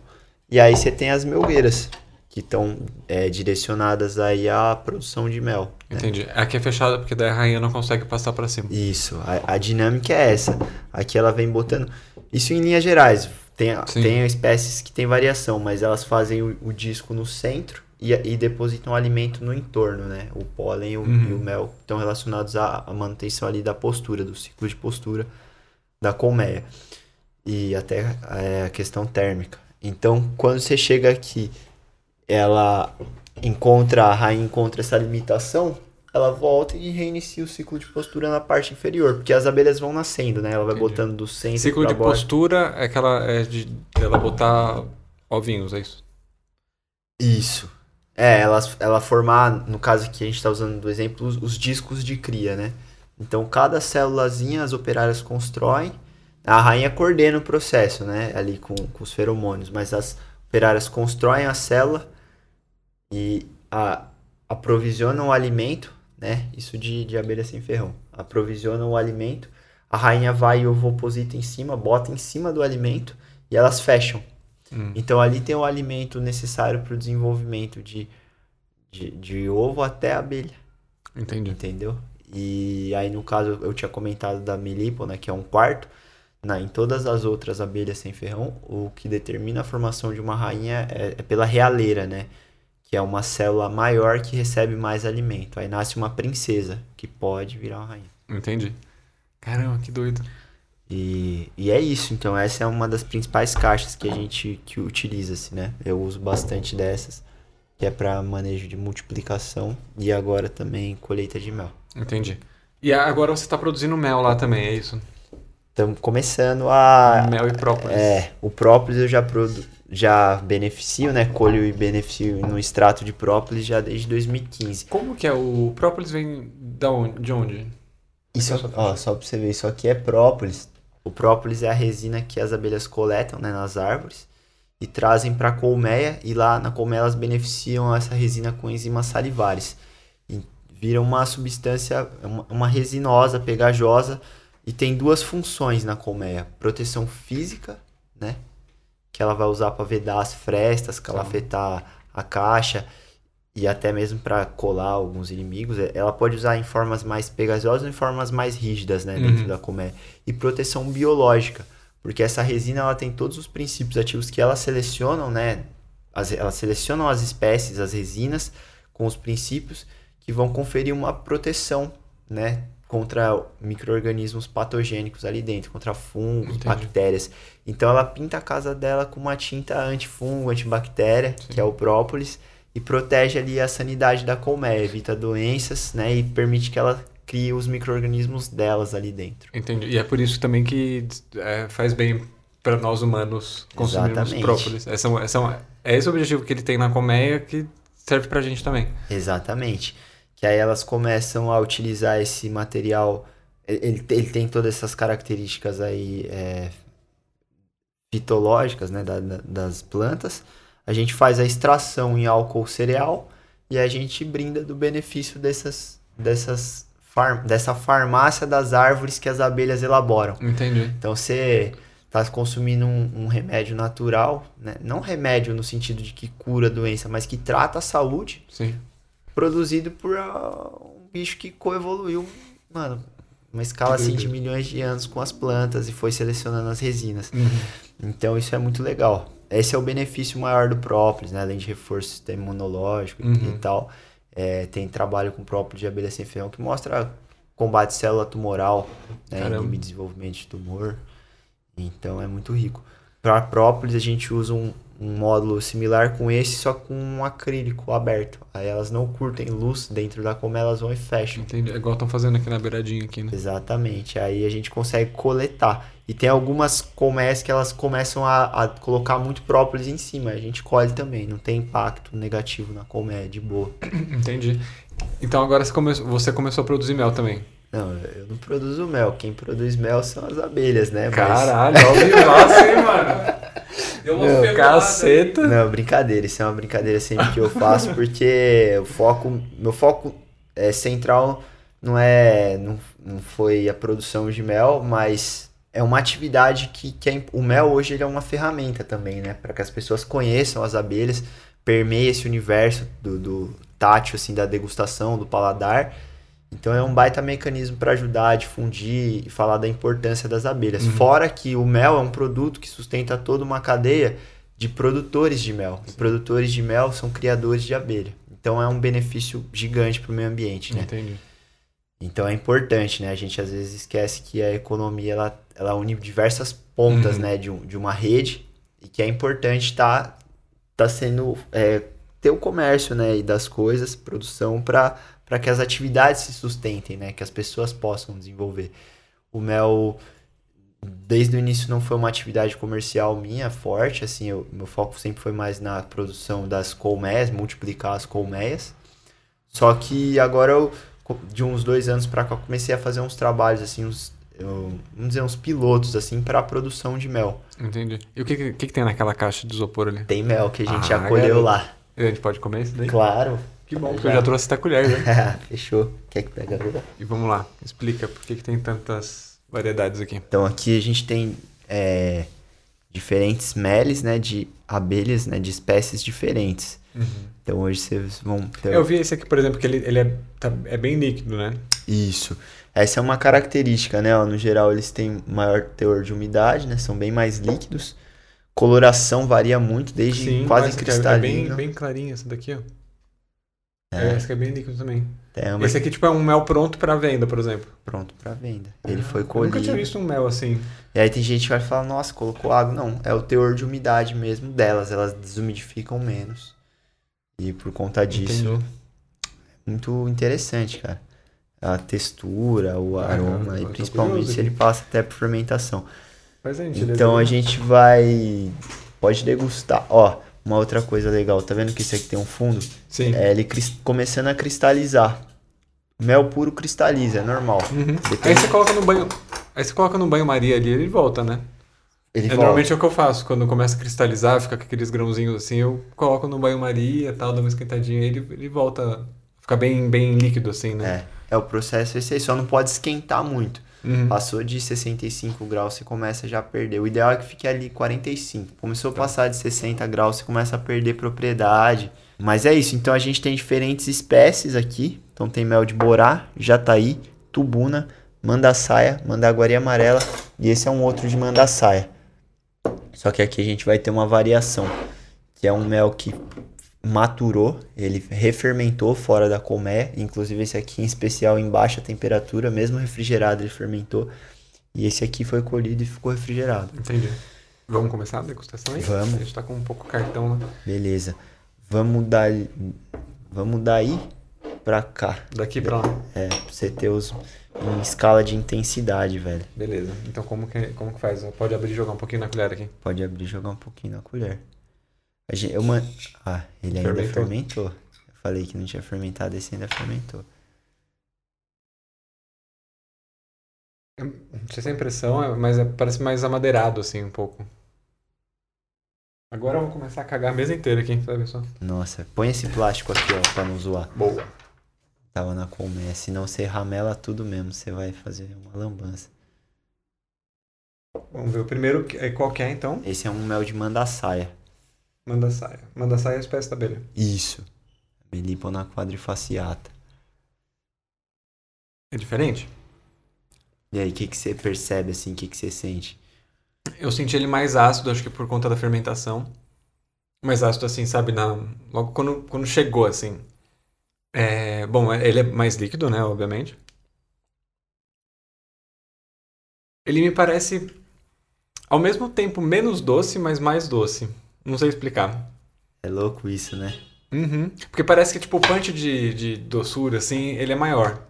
E aí você tem as melgueiras, que estão é, direcionadas aí à produção de mel. né? Entendi. Aqui é fechada porque daí a rainha não consegue passar para cima. Isso, a, a dinâmica é essa. Aqui ela vem botando. Isso em linhas gerais. Tem, Sim. tem espécies que tem variação, mas elas fazem o, o disco no centro e, e depositam o alimento no entorno, né? O pólen e o, Uhum. e o mel estão relacionados à, à manutenção ali da postura, do ciclo de postura da colmeia. E até é, a questão térmica. Então, quando você chega aqui, ela encontra, a rainha encontra essa limitação, ela volta e reinicia o ciclo de postura na parte inferior, porque as abelhas vão nascendo, né? Ela vai Entendi. botando do centro Ciclo de borda. postura é aquela é de ela botar ovinhos, é isso? Isso. É, ela, ela formar, no caso que a gente está usando do exemplo, os, os discos de cria, né? Então, cada célulazinha as operárias constroem, a rainha coordena o processo, né? Ali com, com os feromônios, mas as operárias constroem a célula e a, aprovisionam o alimento, né? Isso de, de abelha sem ferrão. Aprovisionam o alimento, a rainha vai e ovoposita em cima, bota em cima do alimento e elas fecham. Hum. Então ali tem o alimento necessário para o desenvolvimento de, de, de ovo até a abelha, Entendi. entendeu? E aí no caso eu tinha comentado da milípona, né, que é um quarto. Na, em todas as outras abelhas sem ferrão, o que determina a formação de uma rainha é, é pela realeira, né? Que é uma célula maior que recebe mais alimento. Aí nasce uma princesa, que pode virar uma rainha. Entendi. Caramba, que doido. E, e é isso, então essa é uma das principais caixas que a gente que utiliza-se, né? Eu uso bastante dessas. que é para manejo de multiplicação e agora também colheita de mel. Entendi. E agora você está produzindo mel lá também, é isso? Estamos começando a. Mel e própolis. É, o própolis eu já, produ... já beneficio, né? Colho e beneficio no extrato de própolis já desde 2015. Como que é? O própolis vem da onde? de onde? Isso, ó, só pra você ver, isso aqui é própolis. O própolis é a resina que as abelhas coletam né, nas árvores e trazem para a colmeia e lá na colmeia elas beneficiam essa resina com enzimas salivares. Vira uma substância, uma, uma resinosa, pegajosa e tem duas funções na colmeia: proteção física, né? Que ela vai usar para vedar as frestas, calafetar a caixa e até mesmo para colar alguns inimigos. Ela pode usar em formas mais pegajosas ou em formas mais rígidas, né? Dentro uhum. da colmeia. E proteção biológica, porque essa resina ela tem todos os princípios ativos que elas selecionam, né? As, elas selecionam as espécies, as resinas, com os princípios que vão conferir uma proteção, né? contra micro-organismos patogênicos ali dentro, contra fungos, Entendi. bactérias. Então ela pinta a casa dela com uma tinta antifungo, antibactéria, Sim. que é o própolis, e protege ali a sanidade da colmeia, evita doenças, né, e permite que ela crie os micro-organismos delas ali dentro. Entendi. E é por isso também que é, faz bem para nós humanos consumirmos Exatamente. própolis. Essa, essa, é esse o objetivo que ele tem na colmeia que serve para a gente também. Exatamente que aí elas começam a utilizar esse material. Ele, ele tem todas essas características aí é, fitológicas né, da, da, das plantas. A gente faz a extração em álcool cereal e a gente brinda do benefício dessas, dessas far, dessa farmácia das árvores que as abelhas elaboram. Entendi. Então você está consumindo um, um, remédio natural, né? não remédio no sentido de que cura a doença, mas que trata a saúde. Sim produzido por uh, um bicho que coevoluiu, mano, uma escala assim de milhões de anos com as plantas e foi selecionando as resinas. Uhum. Então isso é muito legal. Esse é o benefício maior do própolis, né? Além de reforço do sistema imunológico uhum. e tal. É, tem trabalho com própolis de abelha sem ferrão que mostra combate célula tumoral, né? Desenvolvimento de tumor. Então é muito rico. Para própolis a gente usa um, um módulo similar com esse, só com um acrílico aberto. Aí elas não curtem luz dentro da como elas vão e fecham. Entendi. É igual estão fazendo aqui na beiradinha aqui, né? Exatamente. Aí a gente consegue coletar. E tem algumas colmeias que elas começam a, a, colocar muito própolis em cima. A gente colhe também. Não tem impacto negativo na colmeia, de boa. Entendi. Então agora você, você começou a produzir mel também. Não, eu não produzo mel. Quem produz mel são as abelhas, né? Caralho, Mas... nossa, hein, mano? Deu uma Meu, caceta. Não, brincadeira. Isso é uma brincadeira sempre que eu faço, porque o foco, meu foco é central não é, não, não foi a produção de mel, mas é uma atividade que, que é, o mel hoje ele é uma ferramenta também, né? Para que as pessoas conheçam as abelhas, permeie esse universo do, do tátil, assim, da degustação, do paladar então é um baita mecanismo para ajudar a difundir e falar da importância das abelhas. Uhum. Fora que o mel é um produto que sustenta toda uma cadeia de produtores de mel. E produtores de mel são criadores de abelha. Então é um benefício gigante para o meio ambiente, né? Entendi. Então é importante, né? A gente às vezes esquece que a economia ela, ela une diversas pontas, uhum. né? De, um, de uma rede e que é importante estar tá, tá sendo é, ter o comércio, né? E das coisas, produção para para que as atividades se sustentem, né? Que as pessoas possam desenvolver. O mel, desde o início, não foi uma atividade comercial minha forte, assim, eu, meu foco sempre foi mais na produção das colmeias, multiplicar as colmeias. Só que agora eu, de uns dois anos para cá, comecei a fazer uns trabalhos, assim, uns, eu, vamos dizer, uns pilotos, assim, para a produção de mel. Entendi. E o que, que, que, tem naquela caixa de isopor ali? Tem mel que a gente ah, acolheu lá. A gente pode comer isso daí? Claro. Que bom, porque eu já trouxe até colher, né? Fechou. Quer que pegue a agora? E vamos lá, explica por que, que tem tantas variedades aqui. Então aqui a gente tem é, diferentes meles, né, de abelhas, né, de espécies diferentes. Uhum. Então hoje vocês vão ter... Eu vi esse aqui, por exemplo, que ele, ele é, tá, é bem líquido, né? Isso. Essa é uma característica, né? Ó, no geral eles têm maior teor de umidade, né? São bem mais líquidos. Coloração varia muito, desde Sim, quase cristalino. É bem, bem clarinha essa daqui, ó. É. é, esse aqui é bem líquido também. Tem Esse aqui, tipo, é um mel pronto para venda, por exemplo. Pronto para venda. Ele ah, foi colhido. Eu nunca tinha visto um mel assim. E aí tem gente que vai falar, nossa, colocou água. Não, é o teor de umidade mesmo delas. Elas desumidificam menos. E por conta disso, Entendi. é muito interessante, cara. A textura, o Ah, aroma, eu e principalmente curioso se ele passa até por fermentação. Faz a gentileza Então a gente vai. Pode degustar. Ó, uma outra coisa legal, tá vendo que esse aqui tem um fundo? Sim. É ele começando a cristalizar. Mel puro cristaliza, é normal. Uhum. Você tem- Aí você coloca no banho. Aí você coloca no banho-maria ali ele volta, né? Ele É, volta. normalmente é o que eu faço. Quando começa a cristalizar, fica com aqueles grãozinhos assim, eu coloco no banho-maria e tal, dou uma esquentadinha e ele, ele volta. Fica bem, bem líquido assim, né? É, é o processo esse aí, só não pode esquentar muito. Uhum. Passou de 65 graus, você começa já a perder. O ideal é que fique ali 45. Começou a passar de 60 graus, você começa a perder propriedade. Mas é isso, então a gente tem diferentes espécies aqui. Então tem mel de borá, jataí, tubuna, mandaçaia, mandaguari amarela e esse é um outro de mandaçaia. Só que aqui a gente vai ter uma variação, que é um mel que maturou, ele refermentou fora da colmeia, inclusive esse aqui em especial em baixa temperatura, mesmo refrigerado ele fermentou, e esse aqui foi colhido e ficou refrigerado. Entendi. Vamos começar a degustação aí? Vamos. A gente tá com um pouco cartão, né? Beleza. Vamos dar vamos daí pra cá. Daqui pra lá. É, pra você ter os em escala de intensidade, velho. Beleza. Então como que, como que faz? Pode abrir e jogar um pouquinho na colher aqui. Pode abrir e jogar um pouquinho na colher. A gente, eu man... Ah, ele ainda Fermentou. fermentou. Eu falei que não tinha fermentado, esse ainda fermentou. Não sei se é a impressão, é- mas é- parece mais amadeirado assim um pouco. Agora eu vou começar a cagar a mesa inteira aqui, ver só. Nossa, põe esse plástico aqui, ó, pra não zoar. Boa. Tava na colmeia, senão você ramela tudo mesmo, você vai fazer uma lambança. Vamos ver o primeiro, é, qual que é então? Esse é um mel de mandaçaia. Manda saia. Manda saia é a espécie da abelha. Isso. Melipona quadrifaciata. É diferente? E aí, o que, que você percebe assim? O que, que você sente? Eu senti ele mais ácido, acho que por conta da fermentação. Mais ácido assim, sabe, na logo quando, quando chegou assim. É, bom, ele é mais líquido, né, obviamente. Ele me parece ao mesmo tempo menos doce, mas mais doce. Não sei explicar. É louco isso, né? Uhum. Porque parece que tipo o punch de, de doçura assim, ele é maior.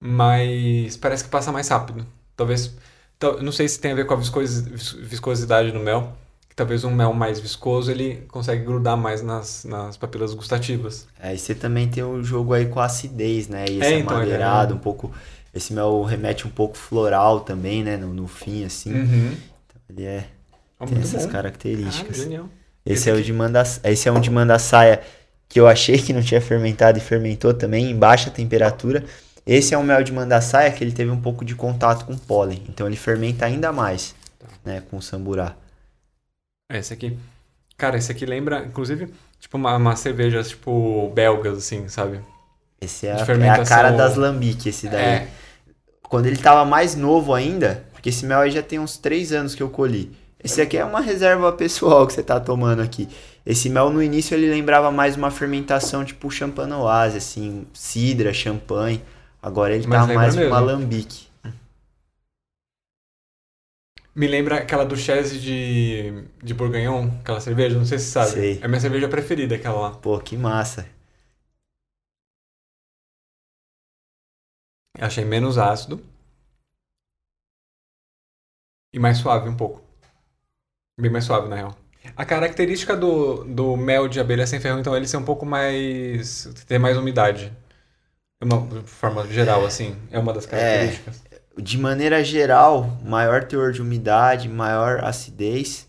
Mas parece que passa mais rápido. Talvez não sei se tem a ver com a viscosi- vis- viscosidade do mel. Que talvez um mel mais viscoso ele consegue grudar mais nas, nas papilas gustativas. Aí você também tem o jogo aí com a acidez, né? E É, esse então, ele é- amadeirado, um pouco. Esse mel remete um pouco floral também, né? No, no fim, assim. Uhum. Ele é, É muito essas bom. Ah, características. genial. esse é o de manda, esse é um de mandaçaia que eu achei que não tinha fermentado e fermentou também em baixa temperatura. Esse é um mel de mandaçaia que ele teve um pouco de contato com pólen, então ele fermenta ainda mais, Tá. né, com o samburá. É, Esse aqui. Cara, esse aqui lembra, inclusive, tipo uma, uma cerveja tipo belgas, assim, sabe? Esse é a, é a cara das lambiques, esse daí. É. Quando ele tava mais novo ainda, porque esse mel aí já tem uns 3 anos que eu colhi. Esse aqui é uma reserva pessoal que você tá tomando aqui. Esse mel no início ele lembrava mais uma fermentação tipo champanoise, assim, cidra, champanhe. Agora ele Mas tá mais mesmo. alambique. Me lembra aquela duchesse de, de Bourguignon, aquela cerveja, não sei se você sabe. Sei. É a minha cerveja preferida, aquela lá. Pô, que massa. Achei menos ácido. E mais suave um pouco. Bem mais suave, na real. A característica do, do mel de abelha sem ferro, então, é ele ser um pouco mais. ter mais umidade. É Uma, de forma geral, assim. É uma das características. De maneira geral, maior teor de umidade, maior acidez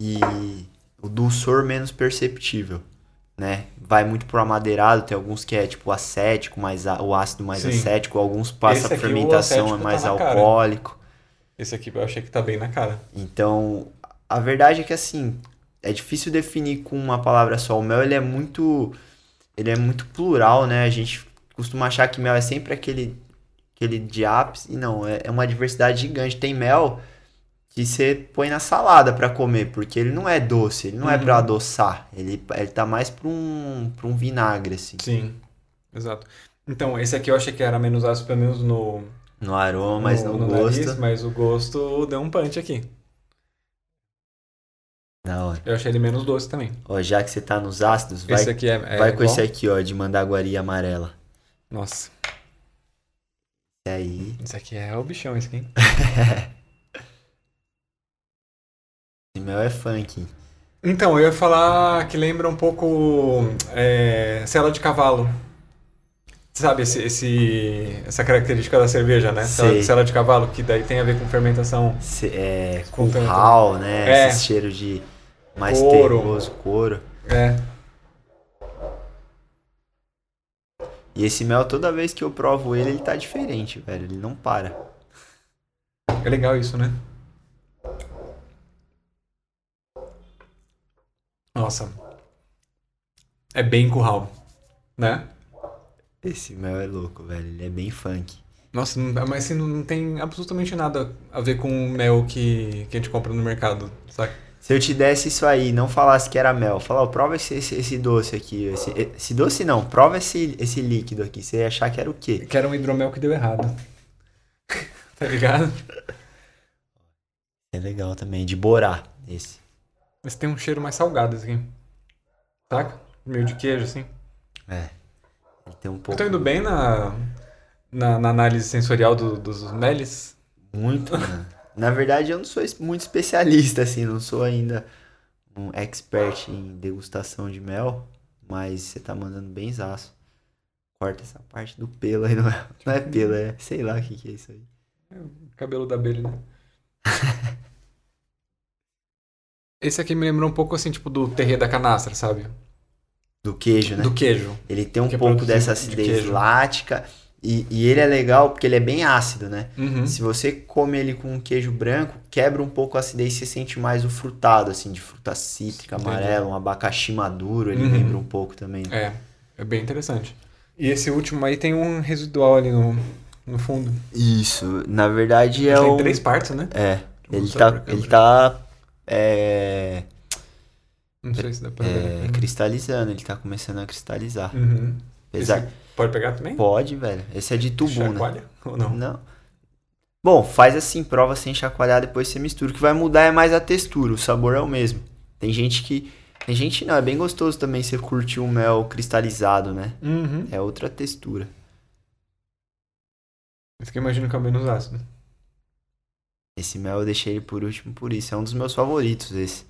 e o dulçor menos perceptível, né? Vai muito pro amadeirado, tem alguns que é tipo acético, mais a- o ácido mais Sim. acético, alguns passa o fermentação, é acético tá mais na cara. alcoólico. Esse aqui eu achei que tá bem na cara. Então, a verdade é que assim, é difícil definir com uma palavra só. O mel ele é muito ele é muito plural, né? A gente costuma achar que mel é sempre aquele aquele de ápice, e não, é, é uma diversidade gigante. Tem mel que você põe na salada pra comer, porque ele não é doce, ele não é Uhum. pra adoçar, ele ele tá mais pra um para um vinagre assim, Sim, exato. Então, esse aqui eu achei que era menos ácido, pelo menos no, no aroma, mas no, gosto. nariz, mas o gosto deu um punch aqui. Da hora. Eu achei ele menos doce também. Ó, já que você tá nos ácidos, vai, esse aqui é, é vai com igual? esse aqui, ó, de mandaguari amarela. Nossa, E aí, esse aqui é o bichão, esse aqui. hein? esse mel é funk. Então, eu ia falar que lembra um pouco é, cela de cavalo. Sabe esse, esse- essa característica da cerveja, né? Cela, Sei. cela de cavalo, que daí tem a ver com fermentação. Cê- é, Com curral, né? É. Esse cheiro de mais Couro. terroso, couro. É. E esse mel, toda vez que eu provo ele, ele tá diferente, velho. Ele não para. É legal isso, né? Nossa. É bem curral, né? Esse mel é louco, velho. Ele é bem funk. Nossa, mas assim, não não tem absolutamente nada a ver com o mel que, que a gente compra no mercado, saca? Se eu te desse isso aí, não falasse que era mel, falar, prova esse, esse, esse doce aqui. Esse, esse doce não, prova esse, esse líquido aqui. Você ia achar que era o quê? Que era um hidromel que deu errado. tá ligado? É legal também, de borá, esse. Mas tem um cheiro mais salgado, esse aqui. Saca? Meio de queijo, assim. É. Ele tem um Eu pouco. tô indo bem na, na, na análise sensorial do- dos melis. Muito, mano. Na verdade, eu não sou muito especialista, assim, não sou ainda um expert em degustação de mel, mas você tá mandando bem zaço. Corta essa parte do pelo aí, não é, não é pelo, é sei lá o que, que é isso aí. Cabelo da abelha, né? Esse aqui me lembrou um pouco assim, tipo, do terrê da canastra, sabe? Do queijo, né? Do queijo. Ele tem um que é pouco produzido dessa de acidez queijo. lática e, e ele é legal porque ele é bem ácido, né? Uhum. Se você come ele com um queijo branco, quebra um pouco a acidez e você sente mais o frutado, assim, de fruta cítrica, amarela, um abacaxi maduro, ele Uhum. lembra um pouco também. É, é bem interessante. E esse último aí tem um residual ali no, no fundo. Isso, na verdade é tem o... três partes, né? É, ele tá, ele tá é, Não sei se dá pra é, ver. cristalizando, ele tá começando a cristalizar. Uhum. Apesar, Esse pode pegar também? pode, velho, esse é de tubo, né? Chacoalha ou não? Não. Bom, faz assim, prova sem chacoalhar, depois você mistura. O que vai mudar é mais a textura, o sabor é o mesmo. Tem gente que. Tem gente não, é bem gostoso também você curtir um mel cristalizado, né? Uhum. É outra textura. Esse que eu imagino que é o menos ácido. Esse mel eu deixei ele por último por isso. É um dos meus favoritos, esse.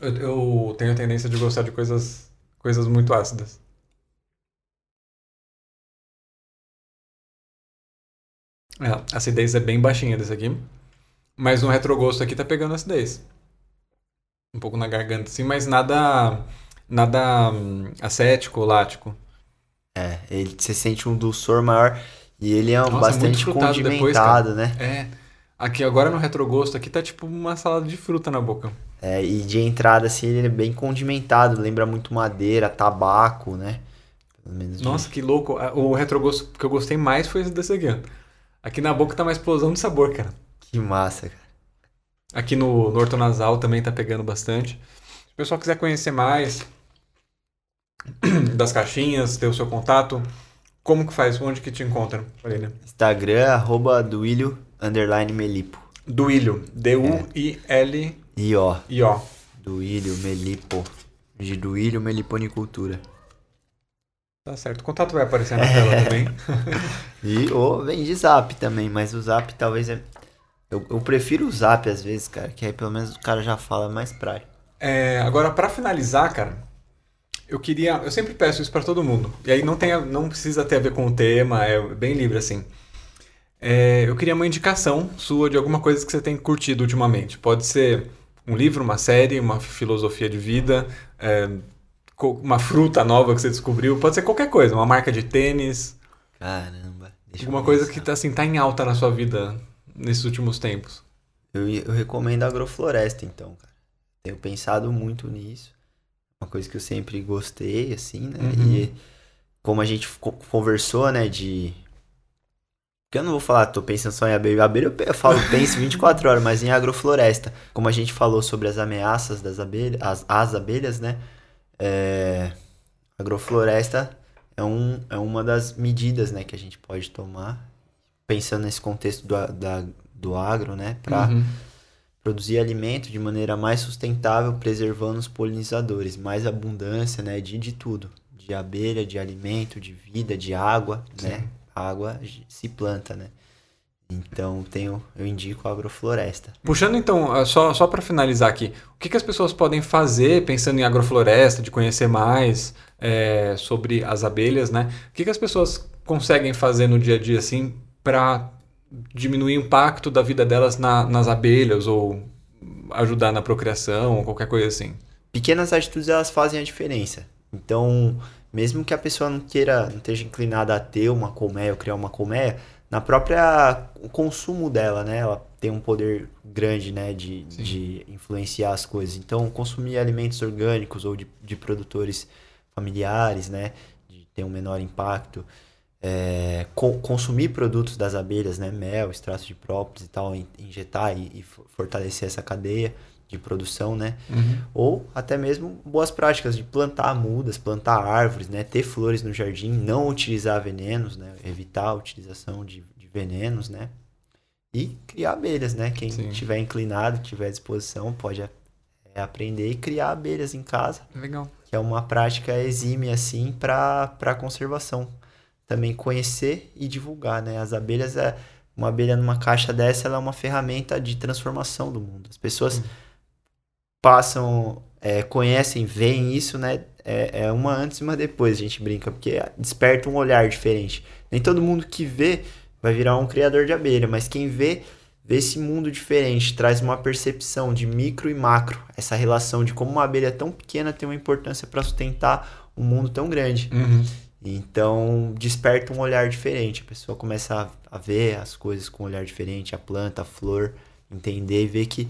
Eu, eu tenho a tendência de gostar de coisas, coisas muito ácidas. É, a acidez é bem baixinha desse aqui. Mas no retrogosto aqui tá pegando acidez. Um pouco na garganta, assim, mas nada. Nada hum, acético, lático. É, ele, você sente um dulçor maior e ele é um Nossa, bastante muito frutado depois, condimentado, né? É. Aqui agora no retrogosto aqui tá tipo uma salada de fruta na boca. É, e de entrada, assim, ele é bem condimentado, lembra muito madeira, tabaco, né? Menos de- Nossa, que louco. O retrogosto que eu gostei mais foi esse desse aqui, ó. Aqui na boca tá uma explosão de sabor, cara. Que massa, cara. Aqui no, no ortonasal também tá pegando bastante. Se o pessoal quiser conhecer mais das caixinhas, ter o seu contato, como que faz? Onde que te encontra, Aline? Instagram, arroba duílio, underline melipo. Duílio. D-U-I-L-I-O. E ó, duílio, melipo. De duílio, meliponicultura. Tá certo. O contato vai aparecer na tela também. E ou vem de zap também, mas o zap talvez é... Eu, eu prefiro o zap às vezes, cara, que aí pelo menos o cara já fala mais prático. É, agora, pra finalizar, cara, eu queria. Eu sempre peço isso pra todo mundo. E aí não, tem, não precisa ter a ver com o tema, é bem livre assim. É, eu queria uma indicação sua de alguma coisa que você tem curtido ultimamente. Pode ser um livro, uma série, uma filosofia de vida, é, uma fruta nova que você descobriu. Pode ser qualquer coisa, uma marca de tênis, Caramba. Alguma coisa que tá, assim, tá em alta na sua vida nesses últimos tempos. Eu, eu recomendo a agrofloresta, então, cara. Tenho pensado muito nisso. Uma coisa que eu sempre gostei, assim, né? Uhum. E como a gente co- conversou, né, de... Porque eu não vou falar, tô pensando só em abelha. Abelha eu falo, penso 24 horas, mas em agrofloresta. Como a gente falou sobre as ameaças das abelhas, as, as abelhas, né? É, agrofloresta é, um, é uma das medidas, né, que a gente pode tomar. Pensando nesse contexto do, a- da, do agro, né? Pra, Uhum. produzir alimento de maneira mais sustentável, preservando os polinizadores, mais abundância, né, de, de tudo, de abelha, de alimento, de vida, de água, Sim. né? Água se planta, né? Então tenho, eu indico a agrofloresta. Puxando então, ah, só, só para finalizar aqui, o que, que as pessoas podem fazer pensando em agrofloresta, de conhecer mais é, sobre as abelhas, né? O que, que as pessoas conseguem fazer no dia a dia assim para diminuir o impacto da vida delas na, nas abelhas ou ajudar na procriação ou qualquer coisa assim? Pequenas atitudes elas fazem a diferença. Então, mesmo que a pessoa não queira, não esteja inclinada a ter uma colmeia ou criar uma colmeia, na própria consumo dela, né? Ela tem um poder grande, né? De, de influenciar as coisas. Então, consumir alimentos orgânicos ou de, de produtores familiares, né? De ter um menor impacto. É, co consumir produtos das abelhas, né? Mel, extrato de própolis e tal, injetar e, e fortalecer essa cadeia de produção, né? Uhum. Ou até mesmo boas práticas de plantar mudas, plantar árvores, né? Ter flores no jardim, não utilizar venenos, né? Evitar a utilização de, de venenos, né? E criar abelhas, né? Quem Sim. tiver inclinado, tiver disposição, pode é, aprender e criar abelhas em casa. Legal. Que é uma prática exímia, assim, para conservação. Também conhecer e divulgar, né? As abelhas é... Uma abelha numa caixa dessa, ela é uma ferramenta de transformação do mundo. As pessoas... Uhum passam, é, conhecem, veem isso, né? É, é, uma antes e uma depois, a gente brinca, porque desperta um olhar diferente. Nem todo mundo que vê vai virar um criador de abelha, mas quem vê, vê esse mundo diferente, traz uma percepção de micro e macro, essa relação de como uma abelha tão pequena tem uma importância para sustentar um mundo tão grande. Uhum. Então, desperta um olhar diferente. A pessoa começa a, a ver as coisas com um olhar diferente, a planta, a flor, entender e ver que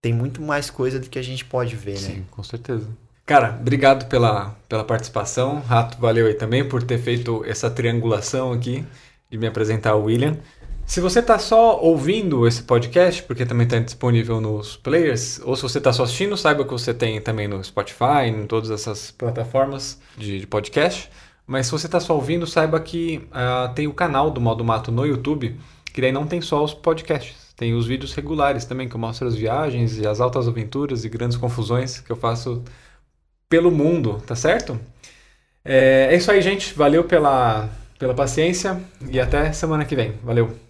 tem muito mais coisa do que a gente pode ver, Sim, né? Sim, com certeza. Cara, obrigado pela, pela participação. Rato, valeu aí também por ter feito essa triangulação aqui de me apresentar o William. Se você está só ouvindo esse podcast, porque também está disponível nos players, ou se você está só assistindo, saiba que você tem também no Spotify, em todas essas plataformas de, de podcast. Mas se você está só ouvindo, saiba que uh, tem o canal do Modo Mato no YouTube, que daí não tem só os podcasts. Tem os vídeos regulares também, que eu mostro as viagens e as altas aventuras e grandes confusões que eu faço pelo mundo, tá certo? É, é isso aí, gente. Valeu pela, pela paciência e até semana que vem. Valeu!